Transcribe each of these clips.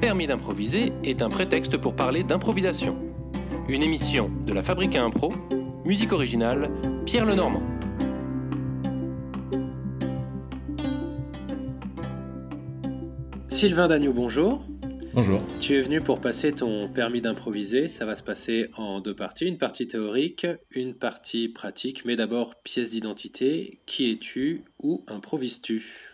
Permis d'improviser est un prétexte pour parler d'improvisation. Une émission de la Fabrique à Impro, musique originale, Pierre Lenormand. Sylvain Dagneau, bonjour. Bonjour. Tu es venu pour passer ton permis d'improviser. Ça va se passer en deux parties. Une partie théorique, une partie pratique. Mais d'abord, pièce d'identité. Qui es-tu Où improvises-tu?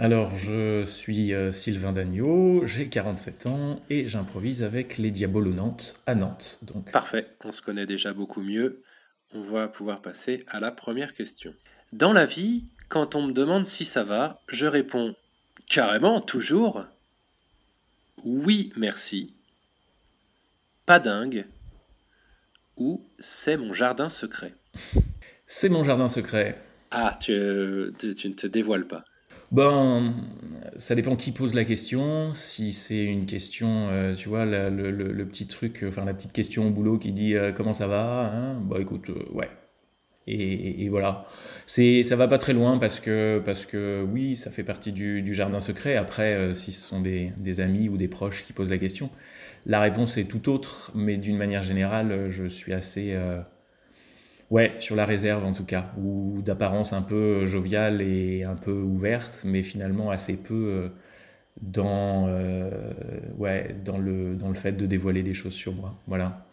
Alors, je suis euh, Sylvain Dagneau, j'ai 47 ans et j'improvise avec les Diabolos Nantes à Nantes. Donc. Parfait, on se connaît déjà beaucoup mieux. On va pouvoir passer à la première question. Dans la vie, quand on me demande si ça va, je réponds carrément, toujours. Oui, merci. Pas dingue. Ou c'est mon jardin secret. C'est mon jardin secret. Ah, tu, tu ne te dévoiles pas. Ben, ça dépend qui pose la question. Si c'est une question, euh, tu vois, le, petit truc, enfin la petite question au boulot qui dit euh, comment ça va, hein bah écoute, euh, ouais. Et, voilà. C'est, ça va pas très loin parce que, parce que oui, ça fait partie du, jardin secret. Après, si ce sont des, amis ou des proches qui posent la question, la réponse est tout autre. Mais d'une manière générale, je suis assez Ouais, sur la réserve en tout cas, ou d'apparence un peu joviale et un peu ouverte, mais finalement assez peu euh, dans, euh, ouais, dans, le, dans le fait de dévoiler des choses sur moi. Voilà.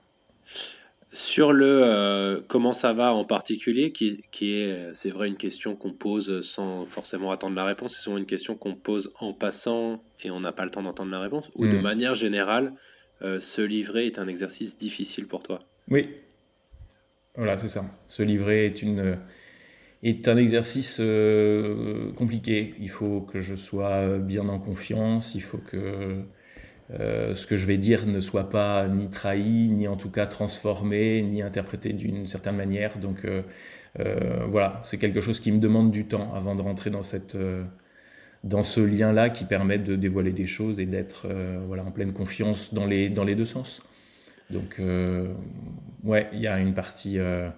Sur le euh, comment ça va en particulier, qui, qui est, c'est vrai, une question qu'on pose sans forcément attendre la réponse, c'est souvent une question qu'on pose en passant et on n'a pas le temps d'entendre la réponse, ou de mm. manière générale, se livrer est un exercice difficile pour toi? Oui, voilà, c'est ça. Se livrer est, une, est un exercice euh, compliqué. Il faut que je sois bien en confiance, il faut que euh, ce que je vais dire ne soit pas ni trahi, ni en tout cas transformé, ni interprété d'une certaine manière. Donc euh, voilà, c'est quelque chose qui me demande du temps avant de rentrer dans cette dans ce lien-là qui permet de dévoiler des choses et d'être voilà, en pleine confiance dans les, dans les deux sens. Donc, euh, ouais, il y a une partie euh,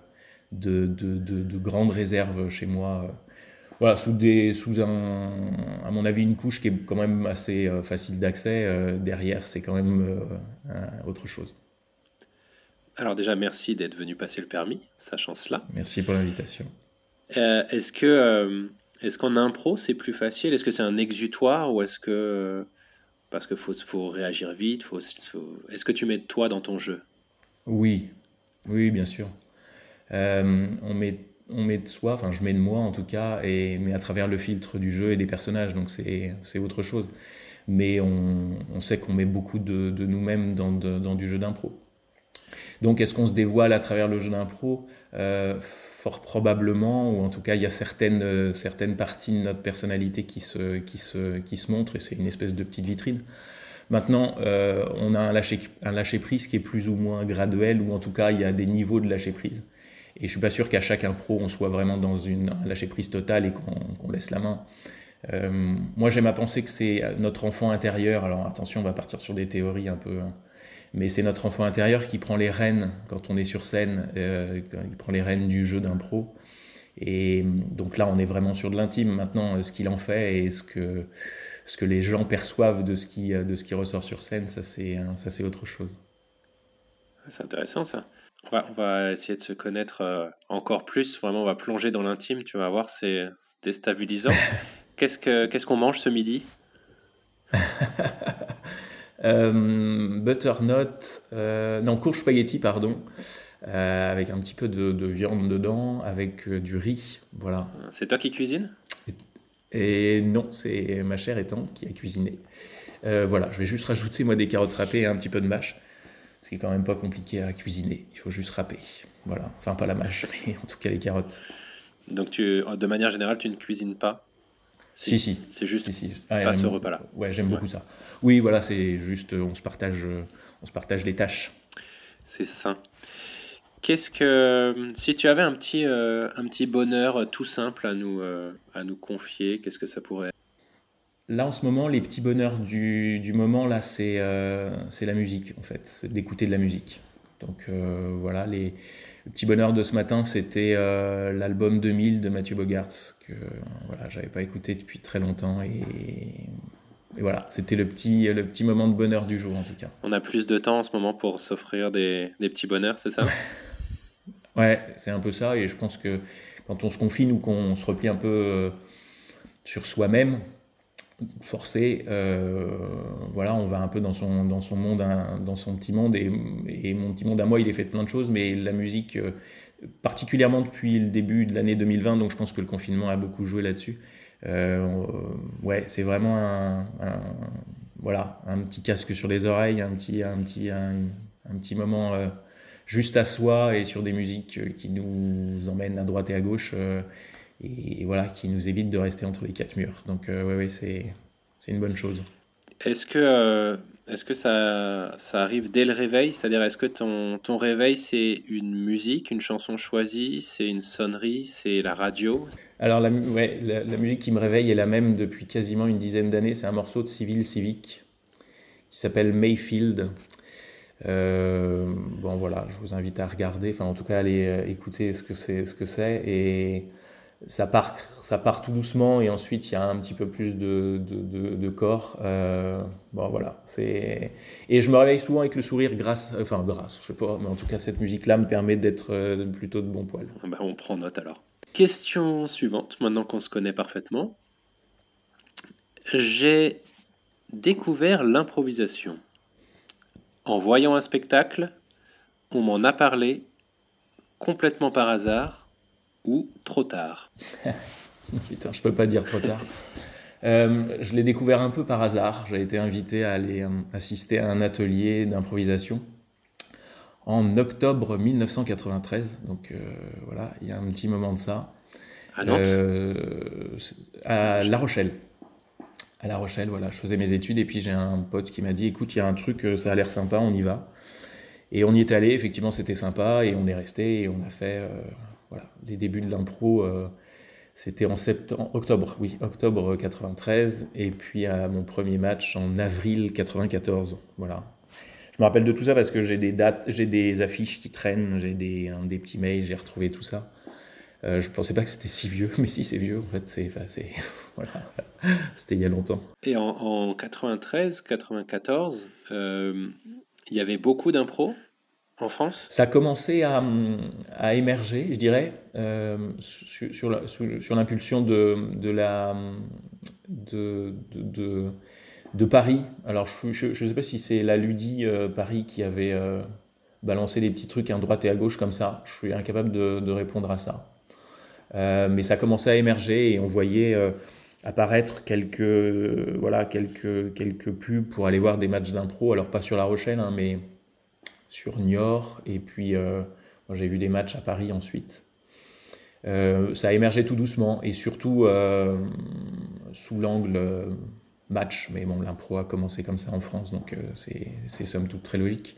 de, de, de, grande réserve chez moi. Euh, voilà, sous, des, sous un, à mon avis, une couche qui est quand même assez facile d'accès. derrière, c'est quand même autre chose. Alors déjà, merci d'être venu passer le permis, sachant cela. Merci pour l'invitation. est-ce que est-ce qu'en impro, c'est plus facile? Est-ce que c'est un exutoire ou est-ce que parce qu'il faut, faut, réagir vite. Faut, Est-ce que tu mets toi dans ton jeu? Oui, oui, bien sûr. Euh, on, met, on met de soi, enfin je mets de moi en tout cas, et, mais à travers le filtre du jeu et des personnages, donc c'est autre chose. Mais on, on sait qu'on met beaucoup de, de nous-mêmes dans, dans, du jeu d'impro. Donc est-ce qu'on se dévoile à travers le jeu d'impro? Fort probablement, ou en tout cas il y a certaines, euh, certaines parties de notre personnalité qui se, qui se, qui se montrent, et c'est une espèce de petite vitrine. Maintenant, euh, on a un lâcher, un lâcher prise qui est plus ou moins graduel, ou en tout cas il y a des niveaux de lâcher prise. Et je suis pas sûr qu'à chaque impro on soit vraiment dans une, un lâcher prise total et qu'on laisse la main. moi j'aime à penser que c'est notre enfant intérieur, alors attention on va partir sur des théories un peu, mais c'est notre enfant intérieur qui prend les rênes quand on est sur scène, euh, il prend les rênes du jeu d'impro. Et donc là, on est vraiment sur de l'intime. Maintenant, ce qu'il en fait et ce que, ce que les gens perçoivent de ce qui, de ce qui ressort sur scène, ça c'est, ça c'est autre chose. C'est intéressant ça. On va, on va essayer de se connaître euh, encore plus. Vraiment, on va plonger dans l'intime. Tu vas voir, c'est déstabilisant. qu'est-ce, que, qu'est-ce qu'on mange ce midi? Euh, butternut, euh, non, courge spaghetti, pardon, euh, avec un petit peu de, viande dedans, avec du riz, voilà. C'est toi qui cuisines et, non, c'est ma chère et tante qui a cuisiné. voilà, je vais juste rajouter moi des carottes râpées et un petit peu de mâche, ce qui est quand même pas compliqué à cuisiner. Il faut juste râper, voilà. Enfin pas la mâche, mais en tout cas les carottes. Donc tu, de manière générale, tu ne cuisines pas? Si, si. C'est juste si, pas ce repas-là. Ouais, j'aime beaucoup ça. Oui, voilà, c'est juste, on se partage, on se partage les tâches. C'est sain. Qu'est-ce que, si tu avais un petit, euh, un petit bonheur tout simple à nous, euh, à nous confier, qu'est-ce que ça pourrait être? Là, en ce moment, les petits bonheurs du, du moment, là, c'est euh, c'est la musique, en fait. C'est d'écouter de la musique. Donc, voilà, les, le petit bonheur de ce matin, c'était euh, l'album 2000 de Mathieu Bogarts, que voilà, j'avais pas écouté depuis très longtemps. Et, voilà, c'était le petit, le petit moment de bonheur du jour en tout cas. On a plus de temps en ce moment pour s'offrir des, des petits bonheurs, c'est ça? Ouais, c'est un peu ça. Et je pense que quand on se confine ou qu'on se replie un peu euh, sur soi-même, forcé, euh, voilà, on va un peu dans son, dans son monde, dans son petit monde. Et, mon petit monde à moi, il est fait de plein de choses, mais la musique, euh, particulièrement depuis le début de l'année 2020, donc je pense que le confinement a beaucoup joué là-dessus. ouais, c'est vraiment un, voilà, un petit casque sur les oreilles, un petit, un petit, un, petit moment juste à soi et sur des musiques euh, qui nous emmènent à droite et à gauche euh, et, voilà, qui nous évitent de rester entre les quatre murs. Donc, euh, ouais, ouais c'est, c'est une bonne chose. Est-ce que, est-ce que ça, ça arrive dès le réveil? C'est-à-dire, est-ce que ton, ton réveil, c'est une musique, une chanson choisie, c'est une sonnerie, c'est la radio? Alors, la, ouais, la, la, musique qui me réveille est la même depuis quasiment une dizaine d'années. C'est un morceau de Civil Civic qui s'appelle Mayfield. Euh, bon voilà, je vous invite à regarder, enfin en tout cas à aller euh, écouter ce que c'est, ce que c'est et ça part, ça part tout doucement et ensuite il y a un petit peu plus de, de, corps. Euh, bon voilà, c'est et je me réveille souvent avec le sourire grâce, enfin grâce, je sais pas, mais en tout cas cette musique-là me permet d'être plutôt de bon poil. Bah, on prend note alors. Question suivante, maintenant qu'on se connaît parfaitement. J'ai découvert l'improvisation. En voyant un spectacle, on m'en a parlé complètement par hasard ou trop tard. Putain, je peux pas dire trop tard. Euh, je l'ai découvert un peu par hasard. J'ai été invité à aller euh, assister à un atelier d'improvisation en octobre 1993. Donc euh, voilà, il y a un petit moment de ça. À Nantes? À La Rochelle à La Rochelle, voilà, je faisais mes études et puis j'ai un pote qui m'a dit écoute, il y a un truc, ça a l'air sympa, on y va. Et on y est allé, effectivement c'était sympa et on est resté et on a fait voilà, les débuts de l'impro. Euh, c'était en octobre, oui, octobre 93 et puis à mon premier match en avril 94. Voilà. Je me rappelle de tout ça parce que j'ai des dates, j'ai des affiches qui traînent, j'ai des, des petits mails, j'ai retrouvé tout ça. Euh, je pensais pas que c'était si vieux, mais si c'est vieux, en fait, c'est, voilà, c'était il y a longtemps. Et en, en 93, 94, euh, il y avait beaucoup d'impro en France? Ça a commencé à, à émerger, je dirais, euh, sur, sur, l'impulsion de, de, la, de, de, de, Paris. Alors, je ne sais pas si c'est la Ludie euh, Paris qui avait balancé des petits trucs à droite et à gauche comme ça. Je suis incapable de répondre à ça. Euh, mais ça commençait à émerger et on voyait euh, apparaître quelques, voilà, quelques, quelques pubs pour aller voir des matchs d'impro. Alors pas sur La Rochelle, hein, mais sur Niort. Et puis euh, j'ai vu des matchs à Paris ensuite. ça a émergé tout doucement et surtout sous l'angle match. Mais bon, l'impro a commencé comme ça en France, donc c'est somme toute très logique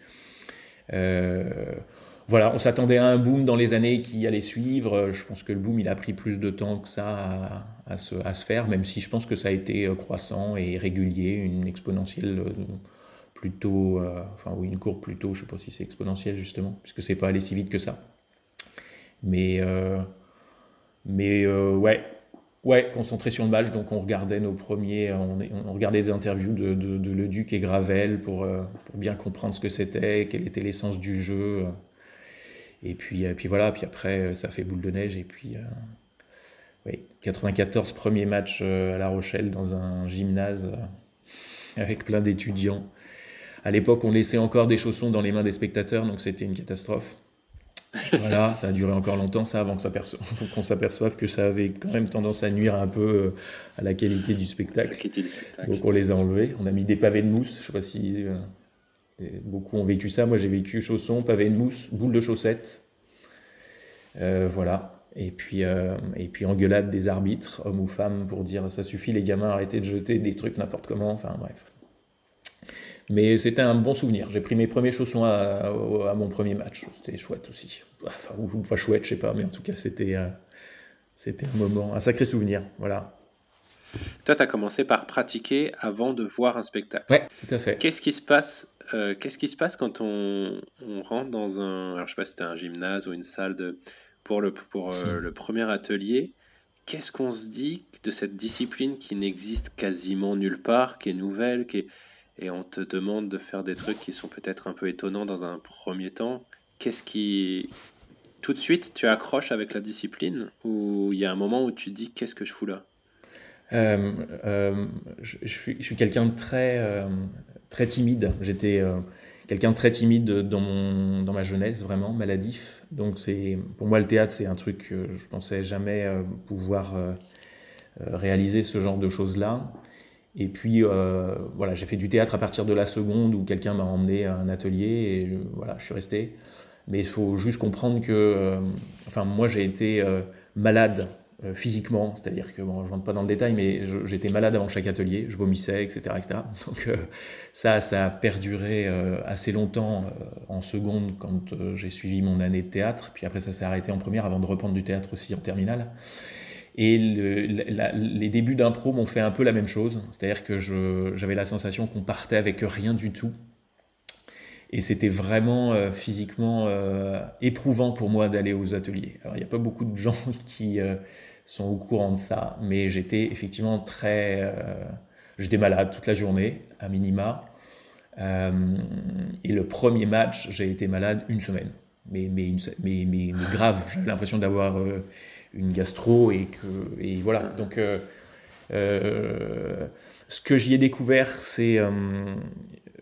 voilà, on s'attendait à un boom dans les années qui allaient suivre. Je pense que le boom, il a pris plus de temps que ça à, se, faire, même si je pense que ça a été euh, croissant et régulier, une exponentielle euh, plutôt, euh, enfin oui, une courbe plutôt, je ne sais pas si c'est exponentielle justement, puisque c'est pas allé si vite que ça. Mais, mais ouais, ouais, concentré sur le match, donc on regardait nos premiers, on, regardait des interviews de, de, Le Duc et Gravel pour, pour bien comprendre ce que c'était, quelle était l'essence du jeu. Et puis, euh, puis voilà, puis après, euh, ça fait boule de neige. Et puis, euh, oui, 94, premier match à La Rochelle dans un gymnase avec plein d'étudiants. À l'époque, on laissait encore des chaussons dans les mains des spectateurs, donc c'était une catastrophe. voilà, ça a duré encore longtemps, ça, avant qu'on s'aperçoive que ça avait quand même tendance à nuire un peu à la qualité du spectacle. Qualité du spectacle. Donc on les a enlevés. On a mis des pavés de mousse. Je sais pas si beaucoup ont vécu ça. Moi, j'ai vécu chaussons, pavé de mousse, boule de chaussettes. Euh, voilà. Et puis, euh, et puis engueulade des arbitres, hommes ou femmes, pour dire ça suffit, les gamins, arrêtez de jeter des trucs n'importe comment. Enfin, bref. Mais c'était un bon souvenir. J'ai pris mes premiers chaussons à, mon premier match. C'était chouette aussi. Enfin, ou pas chouette, je sais pas, mais en tout cas, c'était euh, c'était un moment, un sacré souvenir. Voilà. Toi, tu as commencé par pratiquer avant de voir un spectacle. Oui, tout à fait. Qu'est-ce qui se passe euh, qu'est-ce qui se passe quand on, rentre dans un, alors je sais pas si c'était un gymnase ou une salle de, pour le, pour euh, hmm. le premier atelier qu'est-ce qu'on se dit de cette discipline qui n'existe quasiment nulle part, qui est nouvelle, qui est... et on te demande de faire des trucs qui sont peut-être un peu étonnants dans un premier temps Qu'est-ce qui... Tout de suite, tu accroches avec la discipline ou il y a un moment où tu dis qu'est-ce que je fous là? Euh, euh, je, suis, je suis quelqu'un de très, euh, très timide. J'étais quelqu'un de très timide dans, mon, dans ma jeunesse, vraiment maladif. Donc pour moi le théâtre, c'est un truc que je pensais jamais pouvoir réaliser ce genre de choses-là. Et puis voilà, j'ai fait du théâtre à partir de la seconde où quelqu'un m'a emmené à un atelier et voilà, je suis resté. Mais il faut juste comprendre que, enfin moi j'ai été malade euh, physiquement, c'est-à-dire que, bon, je rentre pas dans le détail, mais j'étais malade avant chaque atelier, je vomissais, etc. Donc euh, ça, ça a perduré euh, assez longtemps en seconde quand j'ai suivi mon année de théâtre, puis après ça s'est arrêté en première avant de reprendre du théâtre aussi en terminale. Et les débuts d'impro m'ont fait un peu la même chose, c'est-à-dire que j'avais la sensation qu'on partait avec rien du tout. Et c'était vraiment physiquement éprouvant pour moi d'aller aux ateliers. Alors il n'y a pas beaucoup de gens qui sont au courant de ça. Mais j'étais effectivement très. Euh, j'étais malade toute la journée, à minima. Euh, et le premier match, j'ai été malade une semaine. Mais, mais, grave, j'avais l'impression d'avoir euh, une gastro et que. Et voilà. Donc. ce que j'y ai découvert, c'est.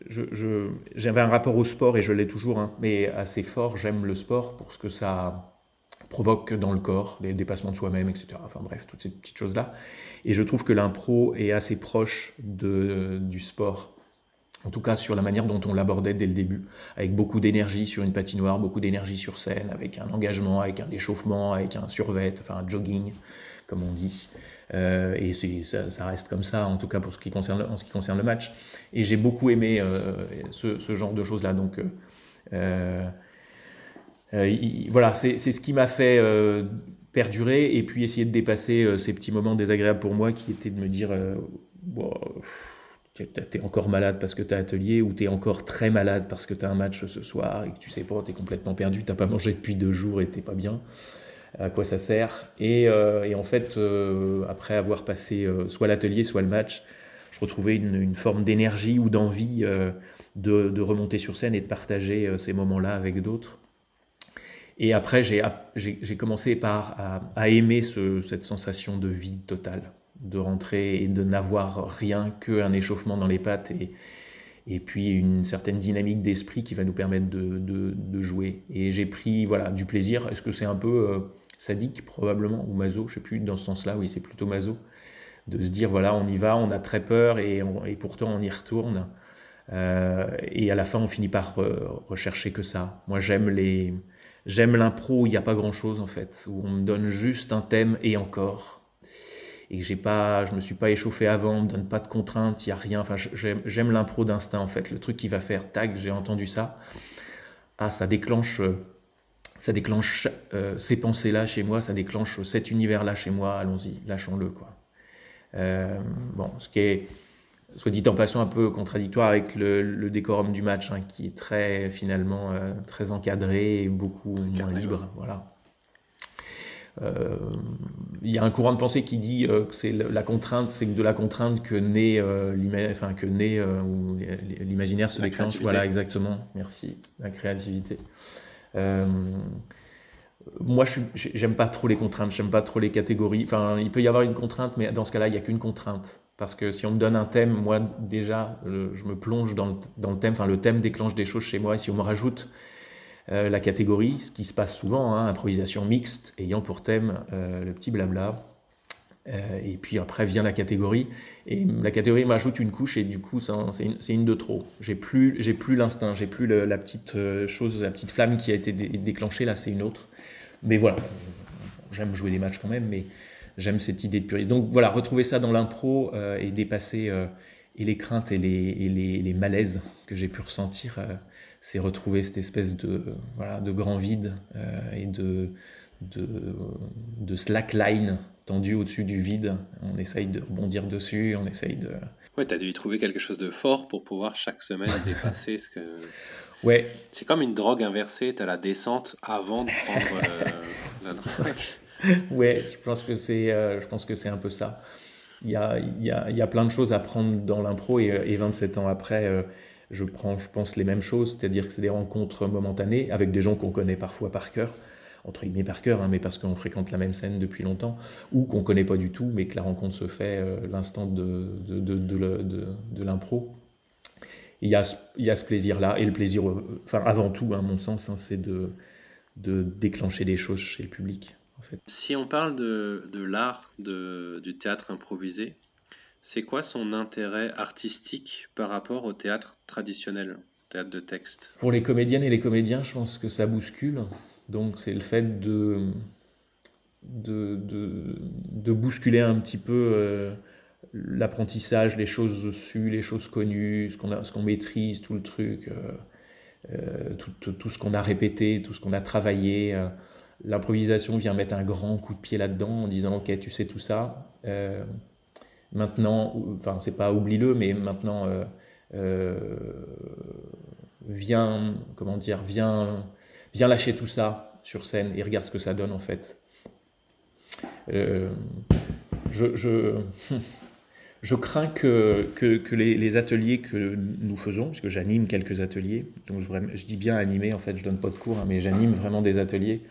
j'avais un rapport au sport et je l'ai toujours, hein, mais assez fort. J'aime le sport pour ce que ça provoque dans le corps, les dépassements de soi-même, etc. Enfin bref, toutes ces petites choses-là. Et je trouve que l'impro est assez proche de, du sport, en tout cas sur la manière dont on l'abordait dès le début, avec beaucoup d'énergie sur une patinoire, beaucoup d'énergie sur scène, avec un engagement, avec un échauffement, avec un survêt, enfin un jogging, comme on dit. Euh, et ça, ça, reste comme ça, en tout cas pour ce qui concerne, en ce qui concerne le match. Et j'ai beaucoup aimé euh, ce, genre de choses-là. Donc, euh, voilà, c'est ce qui m'a fait perdurer et puis essayer de dépasser ces petits moments désagréables pour moi qui étaient de me dire bon, t'es encore malade parce que t'as atelier ou t'es encore très malade parce que t'as un match ce soir et que tu sais pas, t'es complètement perdu, t'as pas mangé depuis deux jours et t'es pas bien. À quoi ça sert? Et, et, en fait, après avoir passé soit l'atelier, soit le match, je retrouvais une, forme d'énergie ou d'envie de, remonter sur scène et de partager ces moments-là avec d'autres. Et après, j'ai commencé par à, aimer cette sensation de vide total, de rentrer et de n'avoir rien qu'un échauffement dans les pattes et, et puis une certaine dynamique d'esprit qui va nous permettre de, de, jouer. Et j'ai pris voilà, du plaisir. Est-ce que c'est un peu euh, sadique? Probablement ou maso? Je sais plus dans ce sens-là. Oui, c'est plutôt maso de se dire voilà, on y va, on a très peur et, et pourtant on y retourne. Euh, et à la fin, on finit par rechercher que ça. Moi, j'aime les J'aime l'impro où il n'y a pas grand-chose en fait, où on me donne juste un thème et encore. Et j'ai pas, je me suis pas échauffé avant, on me donne pas de contraintes, il y a rien. Enfin, j'aime l'impro d'instinct en fait, le truc qui va faire tag, j'ai entendu ça. Ah, ça déclenche, euh, ça déclenche euh, ces pensées-là chez moi, ça déclenche cet univers-là chez moi. Allons-y, lâchons-le quoi. Euh, bon, ce qui est soit dit en passant un peu contradictoire avec le, décorum du match, hein, qui est très finalement euh, très encadré et beaucoup moins libre. Voilà. Euh, il y a un courant de pensée qui dit euh, que c'est la contrainte, c'est de la contrainte que naît enfin que naît l'imaginaire se déclenche. Voilà, exactement. Merci. La créativité moi, je j'aime pas trop les contraintes, j'aime pas trop les catégories. Enfin, il peut y avoir une contrainte, mais dans ce cas-là, il n'y a qu'une contrainte. Parce que si on me donne un thème, moi, déjà, je me plonge dans le, dans le, thème. Enfin, le thème déclenche des choses chez moi. Et si on me rajoute euh, la catégorie, ce qui se passe souvent, hein, improvisation mixte, ayant pour thème euh, le petit blabla. Euh, et puis après vient la catégorie. Et la catégorie m'ajoute une couche, et du coup, c'est une, de trop. J'ai plus, plus l'instinct, j'ai plus la petite chose, la petite flamme qui a été déclenchée. Là, c'est une autre. Mais voilà, j'aime jouer des matchs quand même, mais j'aime cette idée de purisme. Donc voilà, retrouver ça dans l'impro et dépasser et les craintes et les, malaises que j'ai pu ressentir, c'est retrouver cette espèce de, voilà, de grand vide et de, de, de slackline tendu au-dessus du vide. On essaye de rebondir dessus, on essaye de... Ouais, tu as dû y trouver quelque chose de fort pour pouvoir chaque semaine dépasser ce que... Ouais. C'est comme une drogue inversée, tu as la descente avant de prendre la drogue. ouais, je pense que c'est, euh, je pense que c'est un peu ça. Il y a, y a, y a plein de choses à prendre dans l'impro et, et 27 ans après, euh, je prends, je pense, les mêmes choses, c'est-à-dire que c'est des rencontres momentanées avec des gens qu'on connaît parfois par cœur, entre guillemets par cœur, hein, mais parce qu'on fréquente la même scène depuis longtemps, ou qu'on connaît pas du tout, mais que la rencontre se fait euh, l'instant de, de, de, l'impro. Il y, a, il y a ce plaisir-là, et le plaisir, enfin avant tout, à mon sens, hein, c'est de, de déclencher des choses chez le public. Si on parle de l'art du théâtre improvisé, c'est quoi son intérêt artistique par rapport au théâtre traditionnel, théâtre de texte? Pour les comédiennes et les comédiens, je pense que ça bouscule. Donc c'est le fait de, de, de, bousculer un petit peu euh, l'apprentissage, les choses sues, les choses connues, ce qu'on maîtrise, tout le truc, euh, euh, tout, tout, tout, ce qu'on a répété, tout ce qu'on a travaillé. L'improvisation vient mettre un grand coup de pied là-dedans en disant ok tu sais tout ça maintenant enfin c'est pas oublie-le mais maintenant euh, euh, viens comment dire viens viens lâcher tout ça sur scène et regarde ce que ça donne en fait euh, je, je, crains que, que, les, ateliers que nous faisons, parce que j'anime quelques ateliers, donc je, je, dis bien animer, en fait, je donne pas de cours, hein, mais j'anime vraiment des ateliers.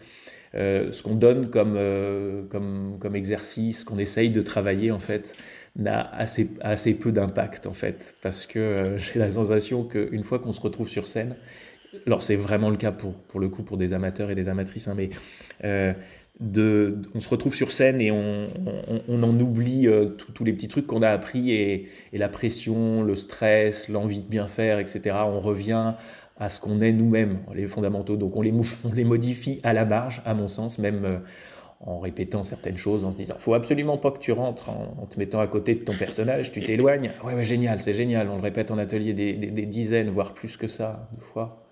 Euh, ce qu'on donne comme, euh, comme, comme exercice, qu'on essaye de travailler, en fait, n'a assez, assez peu d'impact, en fait, parce que euh, j'ai la sensation qu'une fois qu'on se retrouve sur scène, alors c'est vraiment le cas pour, pour le coup pour des amateurs et des amatrices, hein, mais de, on se retrouve sur scène et on, on, en oublie tous les petits trucs qu'on a appris et, et, la pression, le stress, l'envie de bien faire, etc. On revient à ce qu'on est nous-mêmes, les fondamentaux. Donc on les, modifie à la marge, à mon sens, même euh, en répétant certaines choses, en se disant faut absolument pas que tu rentres en, te mettant à côté de ton personnage, tu t'éloignes. Ouais, ouais, génial, c'est génial. On le répète en atelier des, dizaines, voire plus que ça, de fois.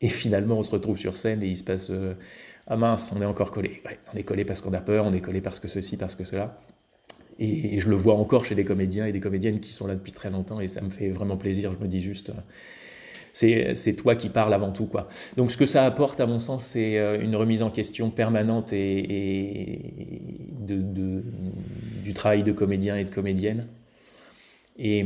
Et finalement, on se retrouve sur scène et il se passe euh, ah mince, on est encore collé. On est collé parce qu'on a peur, on est collé parce que ceci, parce que cela. Et, je le vois encore chez des comédiens et des comédiennes qui sont là depuis très longtemps et ça me fait vraiment plaisir. Je me dis juste, c'est toi qui parles avant tout. Quoi. Donc ce que ça apporte, à mon sens, c'est euh, une remise en question permanente et, du travail de comédien et de comédienne. Et,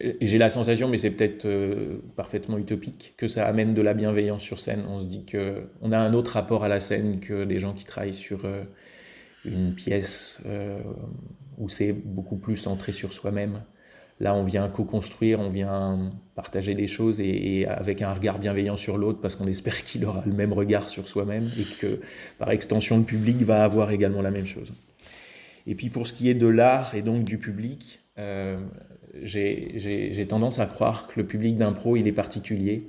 et j'ai la sensation, mais c'est peut-être euh, parfaitement utopique, que ça amène de la bienveillance sur scène. On se dit qu'on a un autre rapport à la scène que les gens qui travaillent sur euh, une pièce euh, où c'est beaucoup plus centré sur soi-même. Là, on vient co-construire, on vient partager des choses et, avec un regard bienveillant sur l'autre parce qu'on espère qu'il aura le même regard sur soi-même et que par extension, le public va avoir également la même chose. Et puis pour ce qui est de l'art et donc du public, euh, j'ai tendance à croire que le public d'impro, il est particulier.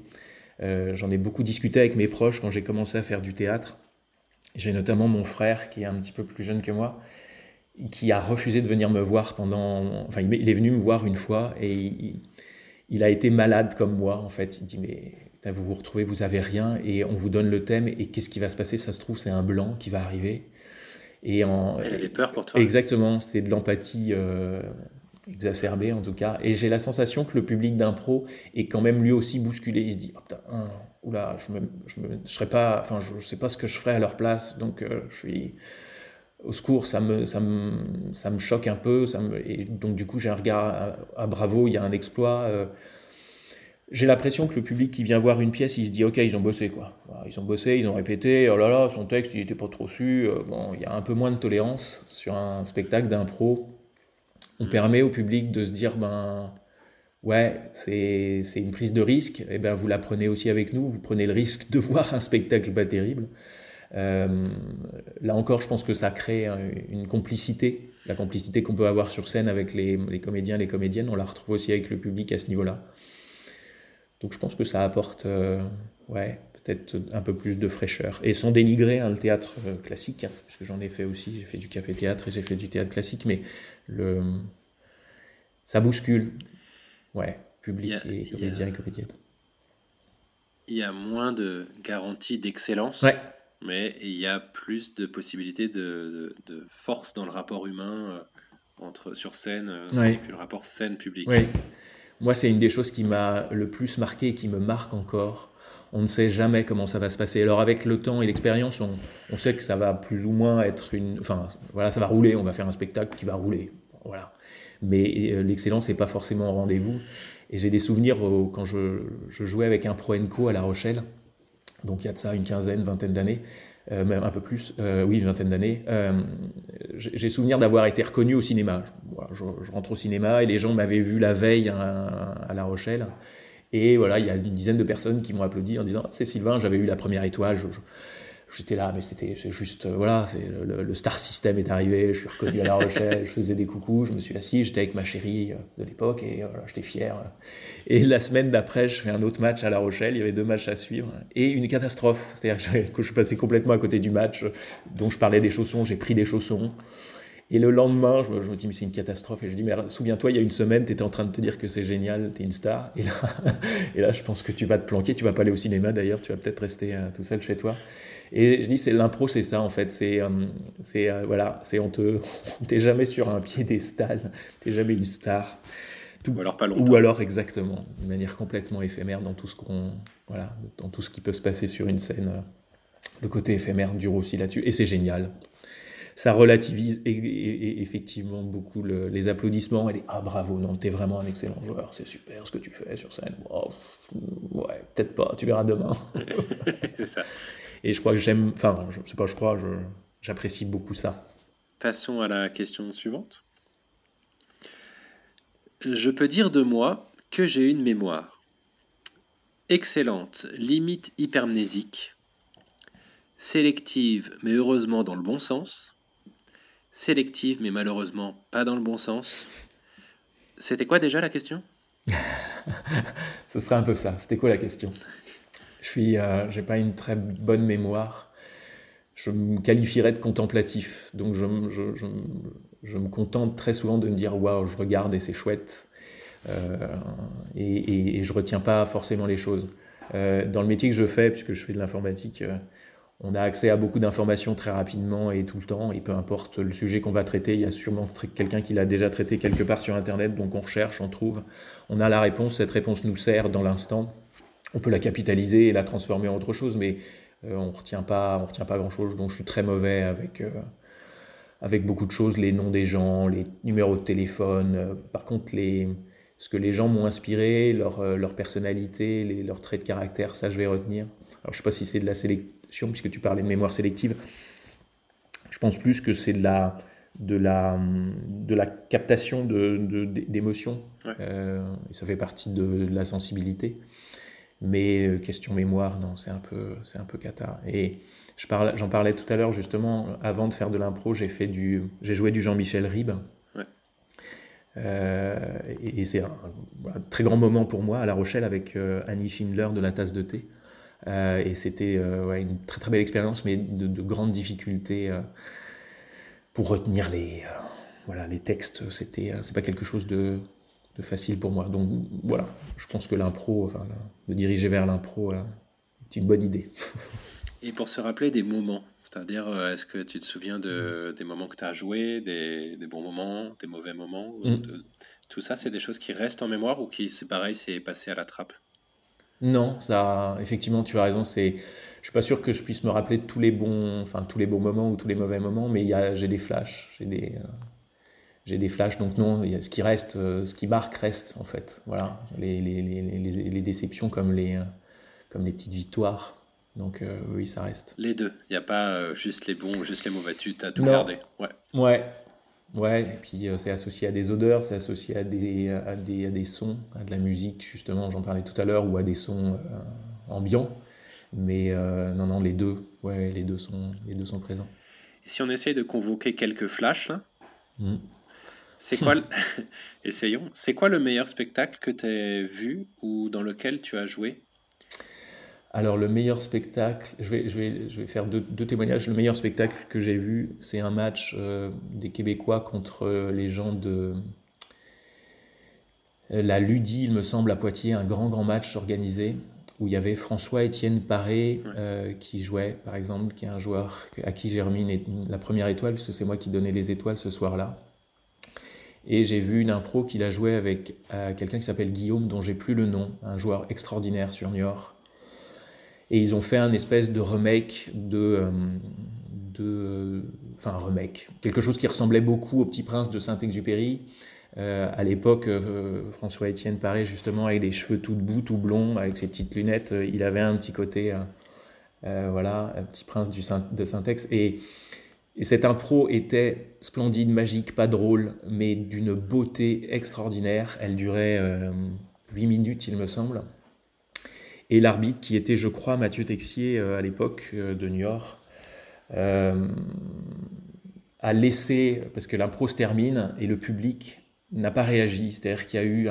Euh, J'en ai beaucoup discuté avec mes proches quand j'ai commencé à faire du théâtre. J'ai notamment mon frère qui est un petit peu plus jeune que moi, qui a refusé de venir me voir pendant... Enfin, il est venu me voir une fois et il, il a été malade comme moi, en fait. Il dit, mais vous vous retrouvez, vous avez rien et on vous donne le thème et qu'est-ce qui va se passer? Ça se trouve, c'est un blanc qui va arriver. Et en, Elle avait peur pour toi? Exactement, c'était de l'empathie euh, exacerbée en tout cas. Et j'ai la sensation que le public d'impro est quand même lui aussi bousculé. Il se dit, oh, putain, hein, oula, je me, je serais pas, enfin, je, je sais pas ce que je ferais à leur place, donc euh, je suis au secours, ça me, ça me, ça me choque un peu. Ça me, et donc, du coup, j'ai un regard à, à, bravo, il y a un exploit. Euh, j'ai l'impression que le public qui vient voir une pièce, il se dit Ok, ils ont bossé, quoi. Ils ont bossé, ils ont répété. Oh là là, son texte, il n'était pas trop su. Euh, bon, il y a un peu moins de tolérance sur un spectacle d'impro. On mmh. permet au public de se dire Ben. Ouais, c'est une prise de risque, et ben vous la prenez aussi avec nous, vous prenez le risque de voir un spectacle pas terrible. Euh, là encore, je pense que ça crée une complicité, la complicité qu'on peut avoir sur scène avec les, les, comédiens, les comédiennes, on la retrouve aussi avec le public à ce niveau-là. Donc je pense que ça apporte, euh, ouais, peut-être un peu plus de fraîcheur. Et sans dénigrer hein, le théâtre euh, classique, hein, parce que j'en ai fait aussi, j'ai fait du café-théâtre et j'ai fait du théâtre classique, mais le, ça bouscule, ouais, public a, et comédiens et comédiennes. Il y a moins de garanties d'excellence. Ouais mais il y a plus de possibilités de, de, de force dans le rapport humain euh, entre sur scène euh, et puis le rapport scène public. Moi, c'est une des choses qui m'a le plus marqué et qui me marque encore on ne sait jamais comment ça va se passer. Alors avec le temps et l'expérience, on, on, sait que ça va plus ou moins être une... Enfin, voilà, ça va rouler, on va faire un spectacle qui va rouler. Voilà. Mais euh, l'excellence n'est pas forcément au rendez-vous. Et j'ai des souvenirs quand je, je, jouais avec un Pro Enco à La Rochelle, donc il y a de ça une quinzaine, vingtaine d'années, euh, même un peu plus, euh, oui, une vingtaine d'années. Euh, j'ai souvenir d'avoir été reconnu au cinéma. Je, rentre au cinéma et les gens m'avaient vu la veille à, à La Rochelle. Et voilà, il y a une dizaine de personnes qui m'ont applaudi en disant ah, C'est Sylvain, j'avais eu la première étoile. J'étais là, mais c'était juste, voilà, le, le, star system est arrivé, je suis reconnu à La Rochelle, je faisais des coucous, je me suis assis, j'étais avec ma chérie de l'époque et voilà, j'étais fier. Et la semaine d'après, je fais un autre match à La Rochelle, il y avait deux matchs à suivre, et une catastrophe. C'est-à-dire que je passé complètement à côté du match dont je parlais des chaussons, j'ai pris des chaussons. Et le lendemain, je me, dis, mais c'est une catastrophe. Et je dis, mais souviens-toi, il y a une semaine, tu étais en train de te dire que c'est génial, tu es une star. Et là, et là, je pense que tu vas te planquer. Tu vas pas aller au cinéma d'ailleurs, tu vas peut-être rester euh, tout seul chez toi. Et je dis, c'est l'impro, c'est ça en fait. C'est, euh, c'est euh, voilà, c'est on te, t'es jamais sur un piédestal, t'es jamais une star. Tout, ou alors pas longtemps. Ou alors exactement, de manière complètement éphémère dans tout ce qu'on, voilà, dans tout ce qui peut se passer sur une scène. Le côté éphémère dure aussi là-dessus, et c'est génial. Ça relativise effectivement beaucoup les applaudissements et les ah bravo non t'es vraiment un excellent joueur. C'est super ce que tu fais sur scène. Ouais peut-être pas. Tu verras demain. C'est ça et je crois que j'aime enfin je sais pas je crois j'apprécie beaucoup ça. Passons à la question suivante. Je peux dire de moi que j'ai une mémoire. Excellente limite hypermnésique sélective mais heureusement dans le bon sens. Sélective, mais malheureusement pas dans le bon sens. C'était quoi déjà la question? Ce serait un peu ça. C'était quoi la question? Je suis, euh, j'ai pas une très bonne mémoire. Je me qualifierais de contemplatif. Donc je, me contente très souvent de me dire waouh, je regarde et c'est chouette. Euh, et, et, et, je retiens pas forcément les choses. Euh, dans le métier que je fais, puisque je fais de l'informatique, euh, on a accès à beaucoup d'informations très rapidement et tout le temps, et peu importe le sujet qu'on va traiter, il y a sûrement quelqu'un qui l'a déjà traité quelque part sur Internet, donc on recherche, on trouve, on a la réponse, cette réponse nous sert dans l'instant, on peut la capitaliser et la transformer en autre chose, mais euh, on retient pas, on retient pas grand-chose, donc je suis très mauvais avec, euh, avec beaucoup de choses, les noms des gens, les numéros de téléphone, euh, par contre les, ce que les gens m'ont inspiré, leur, leur personnalité, les, leurs traits de caractère, ça je vais retenir. Alors je sais pas si c'est de la sélection puisque tu parlais de mémoire sélective, je pense plus que c'est de la, de, la, de la captation d'émotions. De, et ça fait partie de, la sensibilité. Mais euh, question mémoire, non, c'est un peu, c'est un peu cata. Et je parle, j'en parlais tout à l'heure justement. Avant de faire de l'impro, j'ai fait du, j'ai joué du Jean-Michel Ribes. Euh, et, c'est un, un, très grand moment pour moi à La Rochelle avec Annie Schindler de la tasse de thé. Euh, et c'était euh, ouais, une très très belle expérience, mais de, de grandes difficultés euh, pour retenir les, voilà, les textes. C'était, c'est pas quelque chose de, de, facile pour moi. Donc voilà, je pense que l'impro, enfin, de diriger vers l'impro, est une bonne idée. Et pour se rappeler des moments, c'est-à-dire, est-ce que tu te souviens de, des moments que tu as joués, des, des, bons moments, des mauvais moments mm. de, Tout ça, c'est des choses qui restent en mémoire ou qui, c'est pareil, c'est passé à la trappe? Non, ça, effectivement, tu as raison. C'est, je suis pas sûr que je puisse me rappeler de tous les bons, enfin tous les bons moments ou tous les mauvais moments, mais il j'ai des flashs, j'ai des, euh, j'ai des flashs. Donc non, ce qui reste, euh, ce qui marque reste en fait. Voilà, les, les, les, les déceptions comme les, euh, comme les petites victoires. Donc oui, ça reste. Les deux. Il n'y a pas juste les bons, juste les mauvais. Tu as tout gardé. Ouais. Ouais. Ouais, et puis euh, c'est associé à des odeurs, c'est associé à des, à, des, à des sons, à de la musique, justement, j'en parlais tout à l'heure, ou à des sons euh, ambiants. Mais euh, non, non, les deux, ouais, les deux sont, les deux sont présents. Et si on essaye de convoquer quelques flashs, là, mmh. C'est quoi, le... essayons, c'est quoi le meilleur spectacle que tu as vu ou dans lequel tu as joué? Alors le meilleur spectacle, je vais, je vais, je vais faire deux, deux, témoignages. Le meilleur spectacle que j'ai vu, c'est un match euh, des Québécois contre les gens de euh, la Ludi, il me semble, à Poitiers, un grand, grand match organisé où il y avait François-Étienne Paré euh, qui jouait, par exemple, qui est un joueur à qui j'ai remis la première étoile, parce que c'est moi qui donnais les étoiles ce soir-là. Et j'ai vu une impro qu'il a joué avec quelqu'un qui s'appelle Guillaume, dont j'ai plus le nom, un joueur extraordinaire sur Niort Et ils ont fait un espèce de remake de, de enfin un remake, quelque chose qui ressemblait beaucoup au Petit Prince de Saint-Exupéry. Euh, à l'époque, euh, François-Étienne Paré, justement, avec des cheveux tout debout, tout blonds, avec ses petites lunettes, euh, il avait un petit côté, voilà, petit prince de Saint-Ex. Et, et cette impro était splendide, magique, pas drôle, mais d'une beauté extraordinaire. Elle durait 8 minutes, il me semble. Et l'arbitre, qui était, je crois, Mathieu Texier à l'époque de New York, euh, a laissé, parce que l'impro se termine et le public n'a pas réagi, c'est-à-dire qu'il y a eu